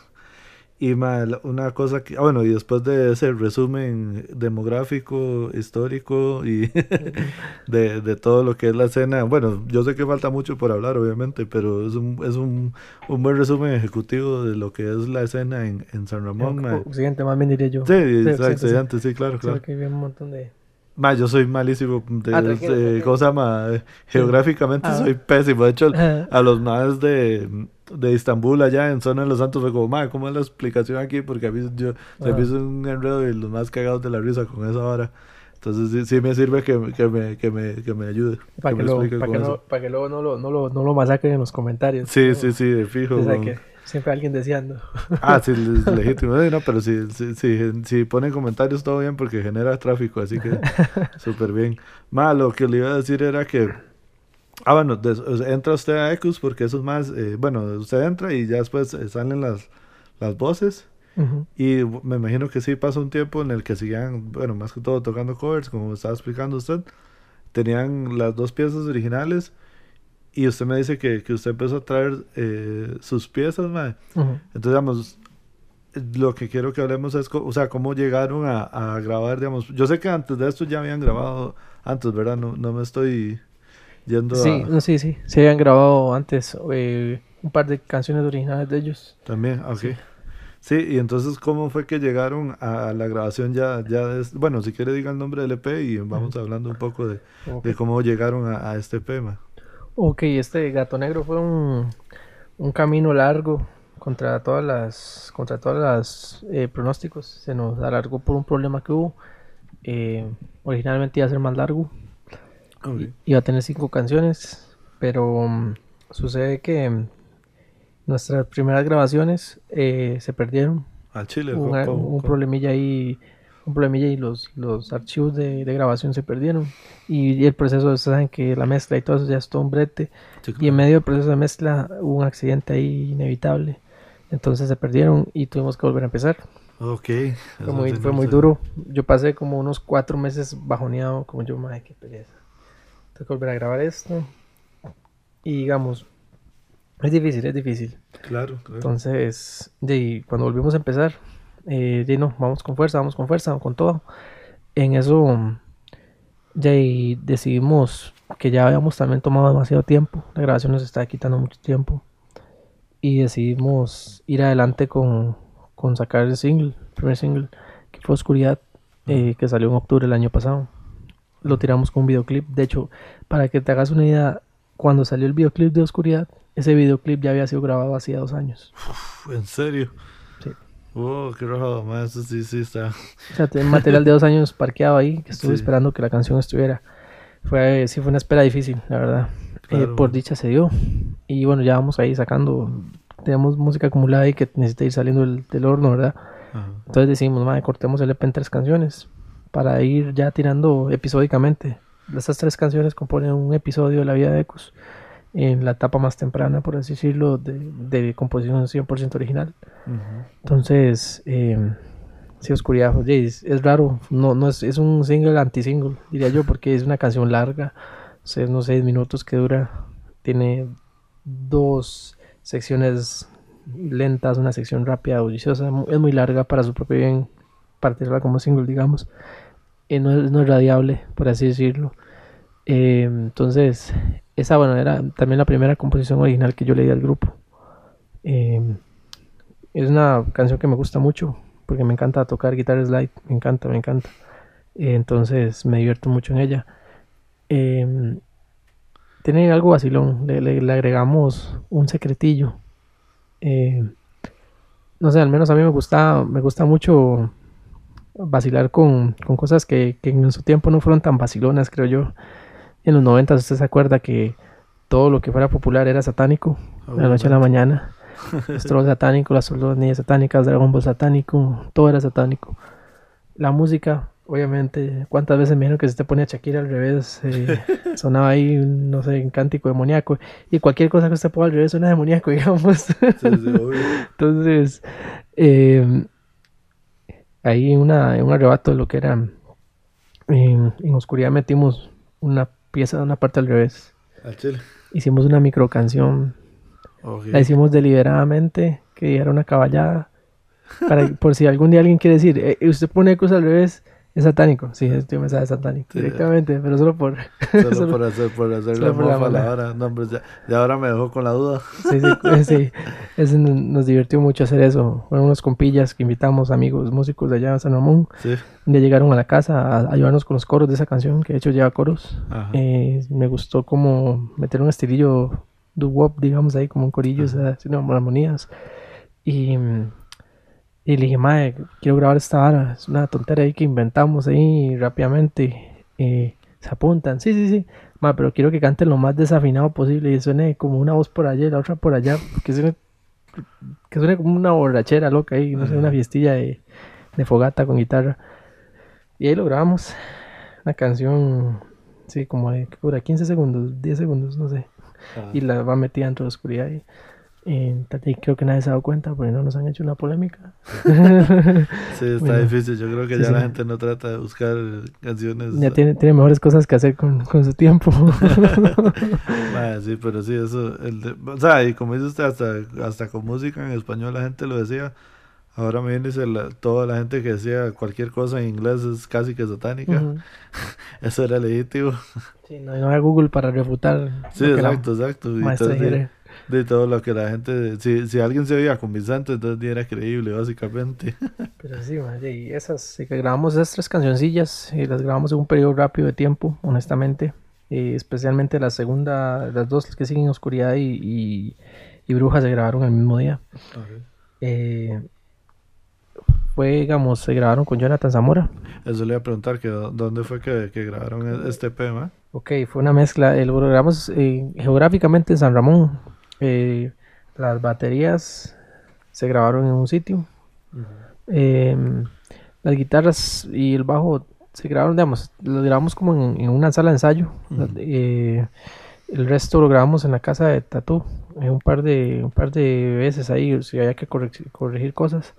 Y ma, la- una cosa que, ah, bueno, y después de ese resumen demográfico, histórico y de, de todo lo que es la escena, bueno, yo sé que falta mucho por hablar, obviamente, pero es un, es un, un buen resumen ejecutivo de lo que es la escena en, en San Ramón. Occidente, más bien diría yo. Sí, occidente, sí. excelente, sí, claro, Sí, claro. porque había un montón de... Ma, yo soy malísimo de, Ah, de- tranquilo. ¿cómo se llama? Eh, Geográficamente Ah. soy pésimo. De hecho, a los más de, de Estambul allá en Zona de los Santos fue como, ma, ¿cómo es la explicación aquí? Porque a mí yo, se me Ajá. hizo un enredo y los más cagados de la risa con esa hora. Entonces sí, sí me sirve que, que, me, que, me, que me ayude. Para que, lo, explique para, que no, para que luego no lo, no, lo, no lo masacren en los comentarios. Sí, ¿no? sí, sí, de fijo. O sea, que siempre alguien deseando. Ah, sí, es legítimo. No, pero si, si, si, si ponen comentarios todo bien porque genera tráfico, así que súper bien. Ma, lo que le iba a decir era que... Ah, bueno, entra usted a Ecus porque eso es más... eh, bueno, usted entra y ya después eh, salen las, las voces. Y me imagino que sí pasa un tiempo en el que sigan, bueno, más que todo tocando covers, como estaba explicando usted. Tenían las dos piezas originales y usted me dice que, que usted empezó a traer eh, sus piezas. Ujú. Entonces, digamos, lo que quiero que hablemos es, o sea, cómo llegaron a, a grabar, digamos. Yo sé que antes de esto ya habían grabado, antes, ¿verdad? No, no me estoy yendo Sí, a... no, sí, sí. Se habían grabado antes eh, un par de canciones originales de ellos. También, ok. Sí. y entonces, ¿cómo fue que llegaron a la grabación ya, ya de Bueno, si quiere diga el nombre del EP y vamos hablando un poco de, Ok. de cómo llegaron a, a este EP, ma. Ok, este Gato Negro fue un, un camino largo contra todas las contra todas las eh, pronósticos. Se nos alargó por un problema que hubo. Eh, originalmente iba a ser más largo. Ok. Iba a tener cinco canciones, pero mm, sucede que mm, nuestras primeras grabaciones eh, se perdieron. Al Chile, Hubo ¿cómo- una- cómo- un problemilla ahí, un problemilla y los, los archivos de, de grabación se perdieron. Y, y el proceso, saben que la mezcla y todo eso ya es todo un brete. Sí, Y en claro. medio del proceso de mezcla hubo un accidente ahí inevitable. Entonces se perdieron y tuvimos que volver a empezar. Ok. Fue muy, fue muy duro. Yo pasé como unos cuatro meses bajoneado, como yo, madre, qué pereza. Tengo que volver a grabar esto. Y digamos, es difícil, es difícil. Claro, claro. Entonces, de cuando volvimos a empezar, eh, de no, vamos con fuerza, vamos con fuerza, con todo. En eso, mm, de decidimos que ya habíamos también tomado demasiado tiempo. La grabación nos estaba quitando mucho tiempo. Y decidimos ir adelante con, con sacar el single, el primer single, que fue Oscuridad, eh, que salió en octubre del año pasado. Lo tiramos con un videoclip. De hecho, para que te hagas una idea, cuando salió el videoclip de Oscuridad, ese videoclip ya había sido grabado hacía dos años. Uf, ¿En serio? Sí. Wow, qué rojo, ma, eso sí, sí está. O sea, tenía material de dos años parqueado ahí, que estuve Sí. esperando que la canción estuviera. Fue, sí, fue una espera difícil, la verdad. Eh, Claro. por dicha se dio. Y bueno, ya vamos ahí sacando. Tenemos música acumulada ahí que necesita ir saliendo del, del horno, ¿verdad? Ajá. Entonces decimos, madre, cortemos el EP en tres canciones para ir ya tirando episódicamente. Estas tres canciones componen un episodio de la vida de Ecos en la etapa más temprana, por así decirlo, de, de composición 100% original. Entonces, eh, sí, Oscuridad, oye, es, es raro, no, no es, es un single anti-single, diría yo, porque es una canción larga, o sea, unos seis minutos que dura, tiene dos secciones lentas, una sección rápida, bulliciosa, mu- es muy larga para su propio bien, partirla como single, digamos, no, es, no es radiable, por así decirlo. Eh, entonces, esa, bueno, era también la primera composición original que yo le di al grupo. Eh, es una canción que me gusta mucho porque me encanta tocar guitarra slide, me encanta, me encanta. Eh, entonces me divierto mucho en ella. Tiene algo vacilón, le, le- le agregamos un secretillo. No sé, al menos a mí me gusta, me gusta mucho vacilar con, con cosas que, que en su tiempo no fueron tan vacilonas, creo yo. En los 90 usted se acuerda que todo lo que fuera popular era satánico, de la noche a la mañana. Los trolls satánicos, las niñas satánicas, Dragon Ball satánico, todo era satánico. La música, obviamente, ¿cuántas veces me dijeron que se te ponía Shakira al revés? Eh, sonaba ahí, no sé, un cántico demoníaco. Y cualquier cosa que usted ponga al revés suena demoníaco, digamos. Entonces, eh, ahí una, en un arrebato de lo que era en, en oscuridad metimos una pieza, una parte al revés. Al Chile. Hicimos una micro canción la hicimos deliberadamente, que era una caballada. Para, por si algún día alguien quiere decir, "Eh, usted pone cosas al revés, es satánico. Sí, este mensaje es satánico, Sí. directamente, pero solo por... Solo solo- por hacer, por hacer la por la mofa a la mala. hora. No, hombre, ya, ya ahora me dejó con la duda. Sí, sí, eh, sí. No- nos divirtió mucho hacer eso. Fueron unos compillas que invitamos amigos músicos de allá de San Ramón. Sí. Un llegaron a la casa a ayudarnos con los coros de esa canción, que de hecho lleva coros. Ajá. Eh, me gustó como meter un estilillo doo-wop, digamos, ahí como un corillo, o sea, haciendo armonías. Y, mm, y le dije, madre, quiero grabar esta vara. Es una tontera ahí que inventamos ahí rápidamente. Eh, se apuntan, sí, sí, sí. Madre, pero quiero que canten lo más desafinado posible y suene como una voz por allá y la otra por allá. Que suene, que suene como una borrachera loca ahí, no sé, una fiestilla de, de fogata con guitarra. Y ahí lo grabamos. Una canción, sí, como de, ¿qué dura? 15 segundos, 10 segundos, no sé. Ajá. Y la va metida dentro de la oscuridad. Y, y y creo que nadie se ha dado cuenta porque no nos han hecho una polémica. Sí, está Bueno. difícil. Yo creo que Sí, ya la sí. gente no trata de buscar canciones. ya tiene, tiene mejores cosas que hacer con, con su tiempo. Sí, pero sí, eso. El de- o sea, y como dice usted, hasta, hasta con música en español la gente lo decía. Ahora me dice la- toda la gente que decía cualquier cosa en inglés es casi que satánica. Ujú. Eso era legítimo. Sí, no, no hay Google para refutar. Sí, que la exacto, exacto. Y. de, todo lo que la gente... Si, si alguien se veía convincente, entonces era creíble, básicamente. Pero sí, ma, y esas, sí que grabamos esas tres cancioncillas y las grabamos en un periodo rápido de tiempo, honestamente. Especialmente la segunda, las dos que siguen Oscuridad y, y, y Bruja se grabaron el mismo día. Eh, fue, digamos, se grabaron con Jonathan Zamora. Eso le iba a preguntar, que dó- ¿dónde fue que, que grabaron e- este tema? Ok, fue una mezcla. El, lo grabamos eh, geográficamente en San Ramón. Eh, las baterías se grabaron en un sitio. Em, las guitarras y el bajo se grabaron, digamos, lo grabamos como en, en una sala de ensayo. Eh, el resto lo grabamos en la casa de Tatú. un par de un par de veces ahí, si había que corregir cosas.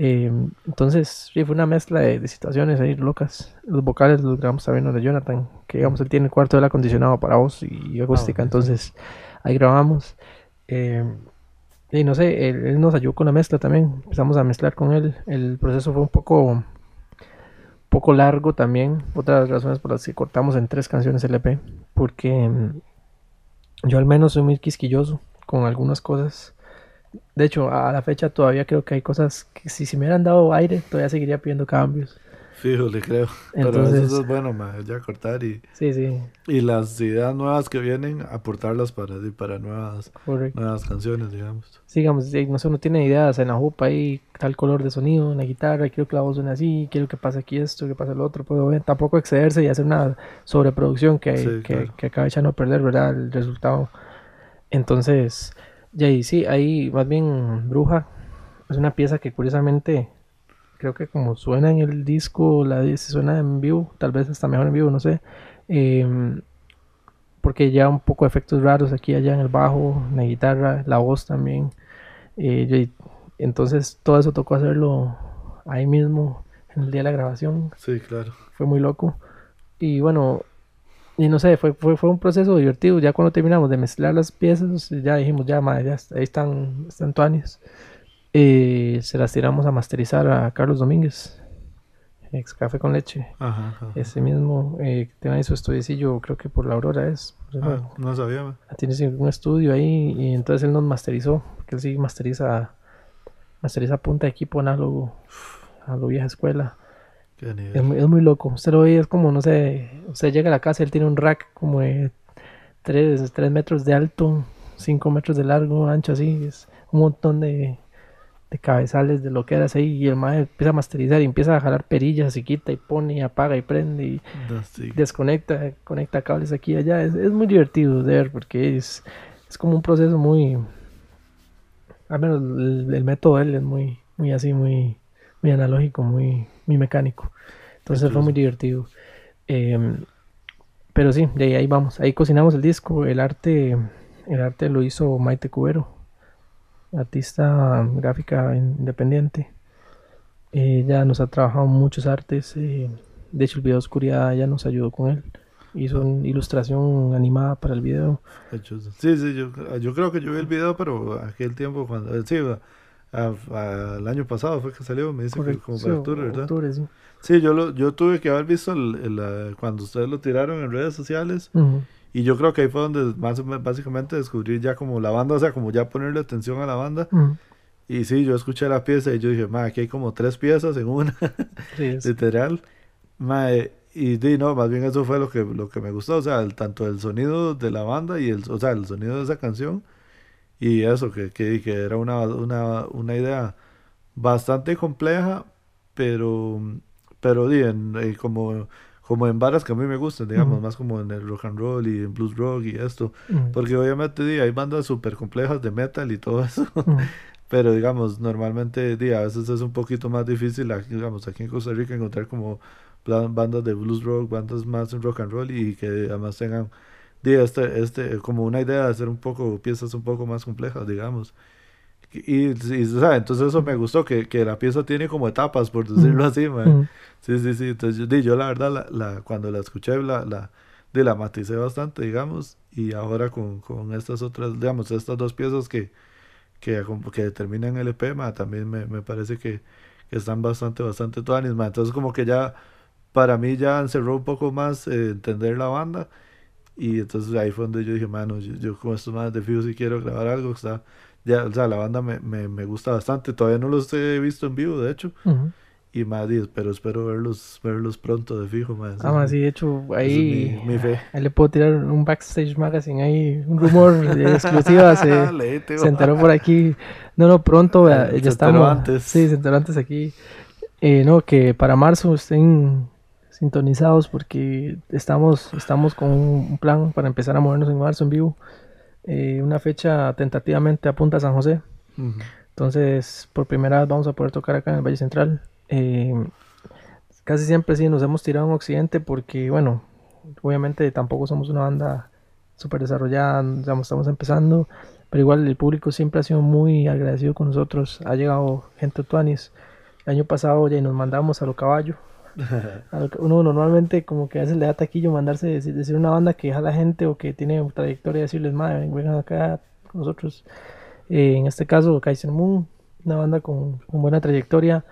Em, entonces, sí, fue una mezcla de, de situaciones ahí locas. Los vocales los grabamos también los de Jonathan, que digamos, él tiene el cuarto del acondicionado para voz y acústica, sí. entonces ahí grabamos. Em, y no sé, él, nos ayudó con la mezcla también. Empezamos a mezclar con él. El proceso fue un poco, poco largo también. Otra de las razones por las que cortamos en tres canciones el EP. Porque mm, yo al menos soy muy quisquilloso con algunas cosas. De hecho, a la fecha todavía creo que hay cosas que si se me hubieran dado aire, todavía seguiría pidiendo cambios. Fijo, le creo. Pero eso es bueno, ma, ya cortar y, Sí, sí, y las ideas nuevas que vienen, aportarlas para, para nuevas, correcto. nuevas canciones, digamos. Sigamos, sí, no sé, uno tiene ideas en la jupa ahí, tal color de sonido, en la guitarra, quiero que la voz suene así, quiero que pase aquí esto, que pase lo otro, puedo ver, tampoco excederse y hacer una sobreproducción que, Sí, que, claro. que acaba echando a perder, ¿verdad? El resultado. Entonces, ya y sí, ahí más bien Bruja es una pieza que curiosamente creo que como suena en el disco, la si suena en vivo, tal vez está mejor en vivo, no sé. em, porque ya un poco de efectos raros aquí allá en el bajo, en la guitarra, la voz también. Eh, entonces todo eso tocó hacerlo ahí mismo en el día de la grabación. Sí, claro. Fue muy loco. Y bueno, y no sé, fue, fue, fue un proceso divertido. Ya cuando terminamos de mezclar las piezas, ya dijimos, ya, madre, ya ahí están, están tuanis. Eh, se las tiramos a masterizar a Carlos Domínguez, ex Café con Leche. Ajá, ajá. Ese mismo, eh, que tiene ahí su estudiecillo, creo que por la Aurora es. Ah, no sabía, ma. tiene sí, un estudio ahí y entonces él nos masterizó, porque él sí masteriza, masteriza punta de equipo análogo a lo vieja escuela. Es muy, es muy loco. Usted lo ve, es como, no sé, usted llega a la casa, él tiene un rack como de 3, metros de alto, 5 metros de largo, ancho, así. Es un montón de, de cabezales de lo que era así. Y el mae empieza a masterizar y empieza a jalar perillas y quita y pone y apaga y prende y sí. desconecta, conecta cables aquí y allá. Es, es muy divertido de ver porque es, es como un proceso muy. Al menos el, el método de él es muy, muy así, muy, muy analógico, muy, muy mecánico. Entonces fue muy divertido. Em, pero sí, de ahí, ahí vamos. Ahí cocinamos el disco. El arte, el arte lo hizo Maite Cubero, artista gráfica independiente. Ella nos ha trabajado muchos artes. eh, de hecho, el video Oscuridad ya nos ayudó con él. Hizo una ilustración animada para el video. Sí, sí, yo, yo creo que yo vi el video, pero aquel tiempo cuando... eh, Sí, a- a- el año pasado fue que salió, me dice que Correcto, como sí, para octubre, ¿verdad? octubre, sí. Sí, yo, lo, yo tuve que haber visto el, el, eh, cuando ustedes lo tiraron en redes sociales y yo creo que ahí fue donde más, básicamente descubrí ya como la banda, o sea, como ya ponerle atención a la banda. ujú. Y sí, yo escuché la pieza y yo dije, ma, aquí hay como tres piezas en una, Sí, literal. Ma, y di, no, más bien eso fue lo que, lo que me gustó, o sea, el- tanto el sonido de la banda y el, o sea, el sonido de esa canción y eso, que, que, que era una, una, una idea bastante compleja, pero, pero di, en- eh, como, como en varas que a mí me gustan, digamos, más como en el rock and roll y en blues rock y esto, ujú, porque obviamente di, hay bandas súper complejas de metal y todo eso. ujú. Pero digamos, normalmente di, a veces es un poquito más difícil, aquí, digamos, aquí en Costa Rica encontrar como bandas de blues rock, bandas más en rock and roll y que además tengan di, este, este, como una idea de hacer un poco, piezas un poco más complejas, digamos. Y, sea, entonces eso me gustó, que, que la pieza tiene como etapas, por decirlo así, man. Ujú. Sí, sí, sí. Entonces, yo, yo la verdad, la, la, cuando la escuché, la, la, di, la maticé bastante, digamos. Y ahora con, con estas otras, digamos, estas dos piezas que, que, que determinan el EP, también me, me parece que, que están bastante, bastante tuanis, ma. Entonces como que ya, para mí ya encerró un poco más eh, entender la banda. Y entonces ahí fue donde yo dije, mano, yo, yo con estos más de fijo si quiero grabar algo, está, ya, o sea, la banda me, me, me gusta bastante. Todavía no los he visto en vivo, de hecho. Y más, pero espero verlos, verlos pronto de fijo. Ese Ah, sí, de hecho, es ahí, mi, mi fe. ahí le puedo tirar un backstage magazine ahí, un rumor de exclusiva. se, se enteró por aquí. No, no, pronto, Ah, se ya enteró estamos. antes. Sí, se enteró antes aquí. Eh, no, que para marzo estén sintonizados porque estamos, estamos con un plan para empezar a movernos en marzo en vivo. Eh, una fecha tentativamente apunta a San José. Entonces, por primera vez vamos a poder tocar acá en el Valle Central. Eh, casi siempre sí nos hemos tirado en Occidente porque, bueno, obviamente tampoco somos una banda súper desarrollada, digamos, estamos empezando, pero igual el público siempre ha sido muy agradecido con nosotros. Ha llegado gente Tuanis. El año pasado ya nos mandamos a lo caballo. A uno normalmente como que a veces le da taquillo mandarse decir, decir una banda que jala gente o que tiene trayectoria decirles madre vengan acá con nosotros Eh, en este caso Kaiser Moon una banda con, con buena trayectoria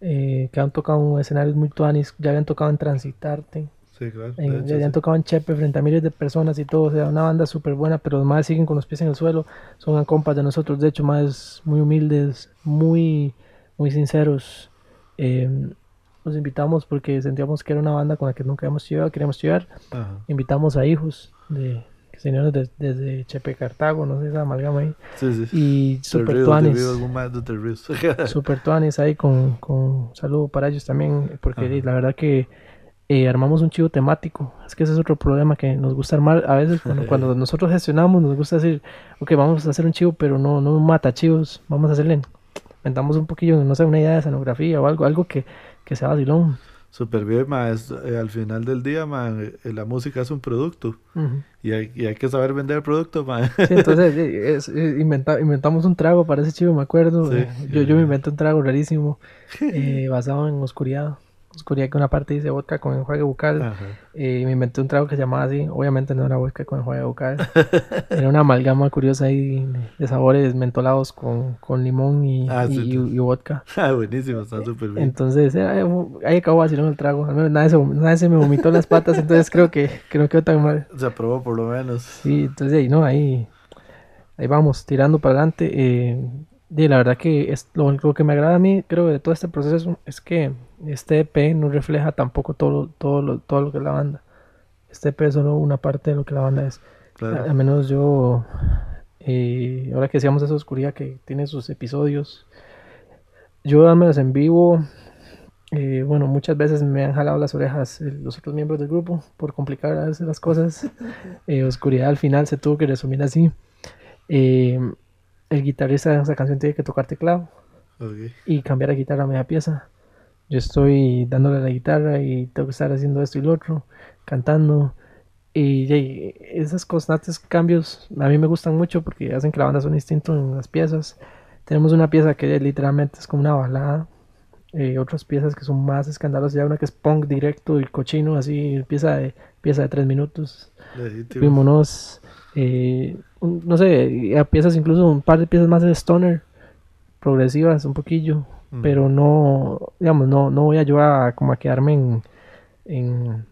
eh, que han tocado en escenarios muy tuanis ya habían tocado en Transitarte Sí, claro. de en- hecho, ya habían sí. tocado en Chepe frente a miles de personas y todo o sea una banda súper buena pero los más siguen con los pies en el suelo son compas de nosotros de hecho más muy humildes muy muy sinceros eh, los invitamos porque sentíamos que era una banda con la que nunca habíamos llegado, queríamos llegar. Ajá. Invitamos a hijos de señores de- desde Chepe Cartago, no sé, esa amalgama ahí. Sí, sí. Y super río, tuanis, super tuanis ahí con, con saludo para ellos también, porque Ajá. la verdad que eh, armamos un chivo temático. Es que ese es otro problema que nos gusta armar. A veces cuando, cuando nosotros gestionamos nos gusta decir, ok, vamos a hacer un chivo, pero no, no mata chivos, vamos a hacerle, inventamos un poquillo, no sé, una idea de escenografía o algo, algo que, que sea vacilón. Súper bien, ma. es- eh, al final del día, ma, eh, la música es un producto. Y hay, y hay que saber vender el producto, ma. Sí, entonces eh, es- inventa- inventamos un trago para ese chivo, me acuerdo. Sí. yo, yo me inventé un trago rarísimo basado en oscuridad. Oscuridad que una parte dice vodka con enjuague bucal. Ajá. eh, me inventé un trago que se llamaba así. Obviamente no era vodka con enjuague bucal. era una amalgama curiosa ahí de, sabores mentolados con, con limón y, Ah, y- y- y vodka. Ah, buenísimo, está súper bien. Entonces, eh, ahí acabó vacilón el trago. Al menos nadie se, nadie se me vomitó en las patas, entonces creo que, que no quedó tan mal. Se aprobó por lo menos. Sí, entonces ahí, no, ahí, ahí vamos, tirando para adelante. Eh, y la verdad que es lo único que me agrada a mí, creo, de todo este proceso es que este EP no refleja tampoco todo, lo- todo, lo, todo lo que es la banda. Este EP es solo una parte de lo que la banda es. A- Claro. Al menos yo, eh, ahora que decíamos esa oscuridad que tiene sus episodios, yo al menos en vivo, eh, bueno, muchas veces me han jalado las orejas eh, los otros miembros del grupo por complicar a veces las cosas. Eh, oscuridad al final se tuvo que resumir así. Eh, el guitarrista de esa canción tiene que tocar teclado Ok. y cambiar la guitarra a media pieza. Yo estoy dándole la guitarra y tengo que estar haciendo esto y lo otro, cantando. Y, y esos constantes cambios a mí me gustan mucho porque hacen que la banda suene distinto en las piezas. Tenemos una pieza que literalmente es como una balada. eh, otras piezas que son más escandalosas. Ya una que es punk directo y cochino, así, pieza de, pieza de tres minutos. Fuimos, eh, un- no sé, a piezas incluso un par de piezas más de stoner, progresivas un poquillo, Mm. pero no, digamos, no, no voy a yo a como a quedarme en, en-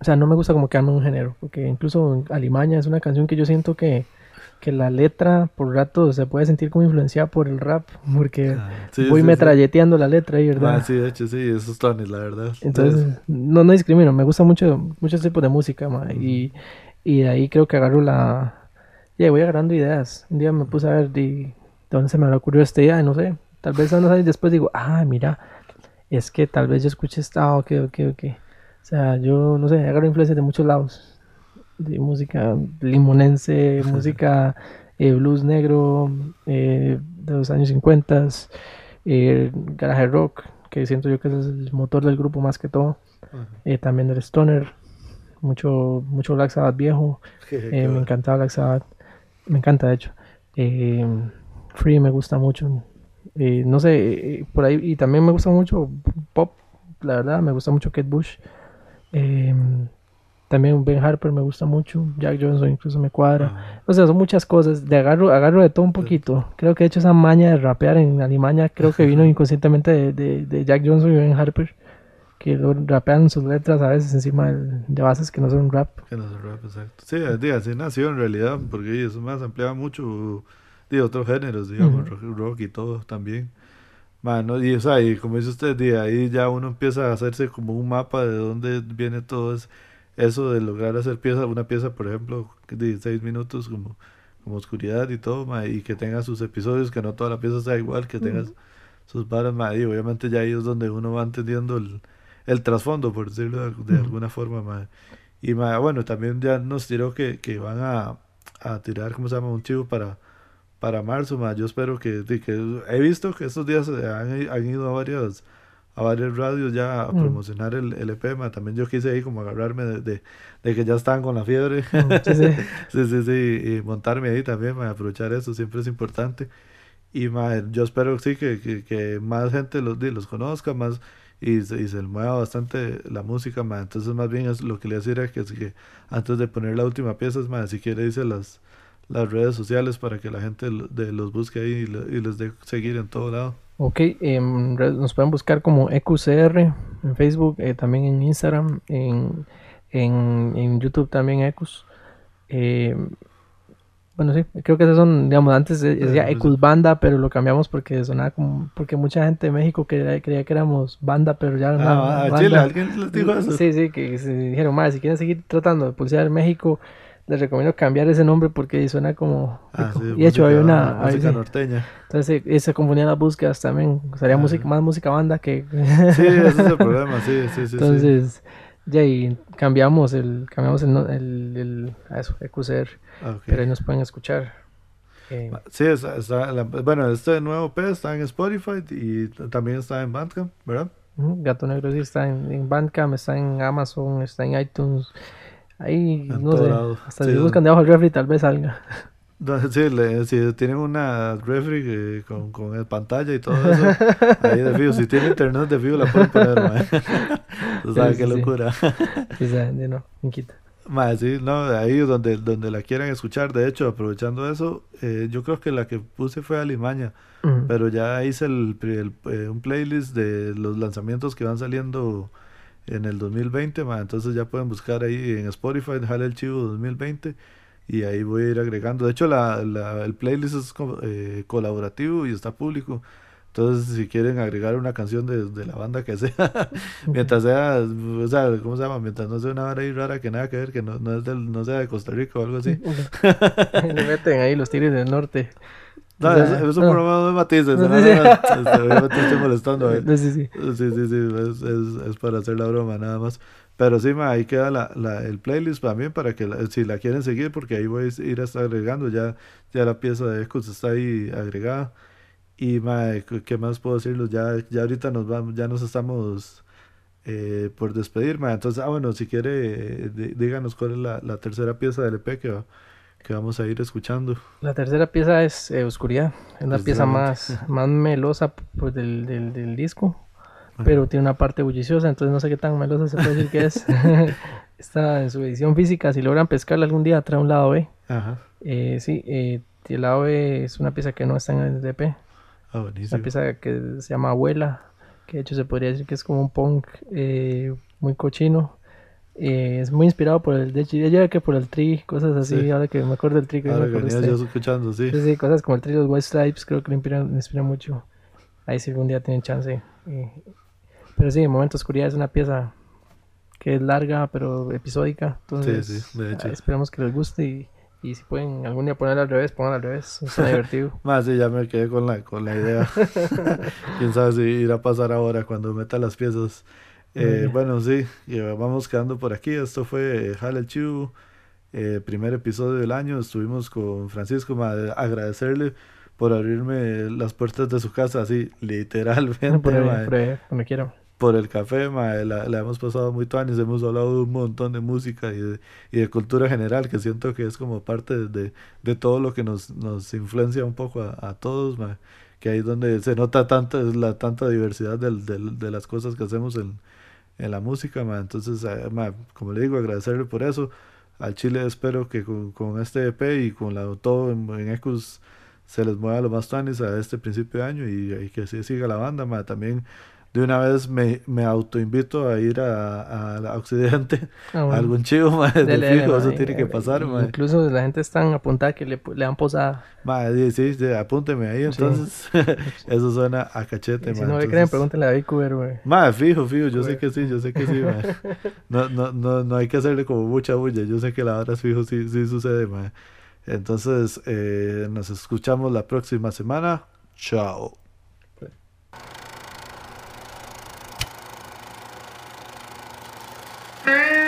o sea, no me gusta como quedarme en un género, porque incluso en Alimaña es una canción que yo siento que, que la letra por rato se puede sentir como influenciada por el rap, porque Ah, sí, voy sí, metralleteando la letra ahí. ¿verdad? Ah, sí, de hecho, sí, esos tones, la verdad. Entonces, no, no discrimino, me gusta mucho muchos tipos de música, ma, y, y de ahí creo que agarro la... Ya voy agarrando ideas. Un día me puse a ver de, de dónde se me ocurrió esta idea, y no sé. Tal vez unos años después digo, ah, mira, es que tal vez yo escuché esta, ah, ok, ok, ok. O sea, yo no sé, agarro influencias de muchos lados. De música limonense, música eh, blues negro, eh, de los años 50, eh, garaje rock, que siento yo que es el motor del grupo más que todo. Eh, también del stoner, mucho, mucho Black Sabbath viejo. Eh, me encantaba Black Sabbath. Me encanta, de hecho. Eh, Free me gusta mucho. Eh, no sé, por ahí. Y también me gusta mucho pop, la verdad. Me gusta mucho Kate Bush. También Ben Harper me gusta mucho. Jack Johnson incluso me cuadra. Ah, O sea, son muchas cosas. De agarro, agarro de todo un poquito. Creo que de hecho esa maña de rapear en Alemania, creo que vino inconscientemente de, de- de Jack Johnson y Ben Harper. Que rapean sus letras a veces encima del- de bases que no son rap. que no se rap, exacto. Sí, eh, así nació en realidad, porque eso más ampliaba mucho de otros géneros, digamos, Ujú. rock, rock y todo también. Mano, y, o sea, y como dice usted, di, ahí ya uno empieza a hacerse como un mapa de dónde viene todo es- eso de lograr hacer pieza, una pieza, por ejemplo, de seis minutos como, como oscuridad y todo, ma, y que tenga sus episodios, que no toda la pieza sea igual, que tenga Ujú. sus varas, ma, y obviamente ya ahí es donde uno va entendiendo el, el trasfondo, por decirlo de, de alguna forma, ma. Y ma, bueno, también ya nos tiró que, que van a, a tirar, ¿cómo se llama? Un chivo para, para marzo, ma. Yo espero que, que he visto que estos días eh, han, han ido a varias, a varias radios ya a Mm. promocionar el, el EP, ma. También yo quise ahí como agarrarme de, de, de que ya estaban con la fiebre. Mm, sí, sí. Sí, sí, sí, y montarme ahí también, ma, aprovechar eso siempre es importante. Y ma, yo espero sí que, que, que más gente los, los conozca, más y se, y se mueva bastante la música, ma. Entonces más bien lo que le decía era que, es que antes de poner la última pieza, es, ma, si quiere dice las, las redes sociales para que la gente de, los busque ahí y, le- y les dé seguir en todo lado. Ok, em, nos pueden buscar como EQCR en Facebook, eh, también en Instagram, en, en, en YouTube también Ecus. Em, bueno, sí, creo que esos son, digamos, antes de- decía Ah, Ecus Banda, pero lo cambiamos porque sonaba como, porque mucha gente de México creía, creía que éramos banda, pero ya una Ah, ah, banda. Chile, ¿alguien les dijo eso? Sí, sí, que se dijeron, más si quieren seguir tratando de pulsear México, les recomiendo cambiar ese nombre porque suena como... Ah, sí, y de hecho música- había una... música ahí sí. norteña. Entonces eh, se confundían las búsquedas también. Sería Ah. música, más música banda que. Sí, ese es el problema, sí, sí, sí. sí. Ya ahí cambiamos el, cambiamos el, el, el- a eso, EQCR, Ah, pero ahí nos pueden escuchar. Eh, Sí, está, está la- bueno, este nuevo P está en Spotify y también está en Bandcamp, ¿verdad? Gato Negro sí está en, en Bandcamp, está en Amazon, está en iTunes. Ahí, En no sé, lado. hasta Sí, si buscan debajo del refri tal vez salga. Sí, le- si tienen una refri eh, con, con el pantalla y todo eso, ahí de fijo, si tiene internet de fijo la pueden poner, mae. Tú sabes Sí, qué sí, locura. Sí, de, de no, me quita. Mae, sí, no, ahí donde, donde la quieran escuchar, de hecho, aprovechando eso, eh, yo creo que la que puse fue Alimaña, Ujú. pero ya hice el, el, eh, un playlist de los lanzamientos que van saliendo en el 2020, ma, entonces ya pueden buscar ahí en Spotify, dejarle el chivo 2020 y ahí voy a ir agregando. De hecho, la, la- el playlist es eh, colaborativo y está público. Entonces, si quieren agregar una canción de, de la banda que sea, mientras sea, o sea, ¿cómo se llama? Mientras no sea una vara ahí rara que nada que ver, que no, no, es del, no sea de Costa Rica o algo así. Le meten ahí los tigres del norte. No, es, es un no. programa de matices, No, este, estoy molestando. Sí, sí, sí, es, es, es para hacer la broma nada más. Pero sí, ma, ahí queda la, la, el playlist también para que la- si la quieren seguir, porque ahí voy a ir agregando, ya, ya la pieza de Ecos está ahí agregada. Y ma, ¿qué más puedo decirles? Ya, ya ahorita nos vamos, ya nos estamos eh, por despedir, ma. Entonces, ah, bueno, si quiere, eh, dí- díganos cuál es la, la tercera pieza del EP que, va- que vamos a ir escuchando. La tercera pieza es eh, Oscuridad. Es la pieza más, más melosa pues, del, del, del disco. Pero tiene una parte bulliciosa, entonces no sé qué tan melosa se puede decir que es. Está en su edición física. Si logran pescarla algún día, trae un lado B. Ajá. Eh, sí, eh, el lado B es una pieza que no está en el DP. Ah, buenísimo. una pieza que se llama Abuela. Que de hecho se podría decir que es como un punk eh, muy cochino. Eh, es muy inspirado por el. De hecho, diría que por el tri, cosas así. Sí. Ahora que me acuerdo del tri, que Ahora me acuerdo este- escuchando, sí. Sí, sí, cosas como el de los White Stripes creo que le inspiran, le inspiran mucho. Ahí si algún día tienen chance. eh. Pero sí, Momento Oscuridad es una pieza que es larga pero episódica. Entonces, sí, de hecho. ah, esperemos que les guste y, y si pueden algún día ponerla al revés, pongan al revés. Está divertido. Más sí, ya me quedé con la, con la idea. Quién sabe si irá a pasar ahora cuando meta las piezas. Eh, bueno, sí, vamos quedando por aquí. Esto fue Jale el Chivo, eh, primer episodio del año. Estuvimos con Francisco, ma, agradecerle por abrirme las puertas de su casa, así, literalmente, por ahí, ma, por ahí, cuando quieran por el café, mae, la, la, hemos pasado muy tuanis, hemos hablado de un montón de música y de, y de cultura general, que siento que es como parte de, de todo lo que nos, nos, influencia un poco a, a todos, mae, que ahí es donde se nota tanta, la, tanta diversidad del, del, de las cosas que hacemos en, en la música, mae. entonces, eh, mae, como le digo, agradecerle por eso, al Chile espero que con, con este EP y con la, todo en, en Ecus se les mueva lo más tuanis a este principio de año y, y que así siga la banda, mae. también de una vez me, me autoinvito a ir a, a Occidente, ah, bueno. a algún chivo, más fijo, dele, eso tiene que eh, pasar, man. Incluso la gente está apuntada que le, le dan posada. Madre, sí, sí, apúnteme ahí, entonces, sí. eso suena a cachete, man, Si no entonces... me creen, pregúntenle a Vicuber, güey. Madre, fijo, fijo, yo Cuber. sé que sí, yo sé que sí, madre. No, no, no, no hay que hacerle como mucha bulla, yo sé que la hora es fijo, sí, sí sucede, madre. Entonces, eh, nos escuchamos la próxima semana. Chao. Ah.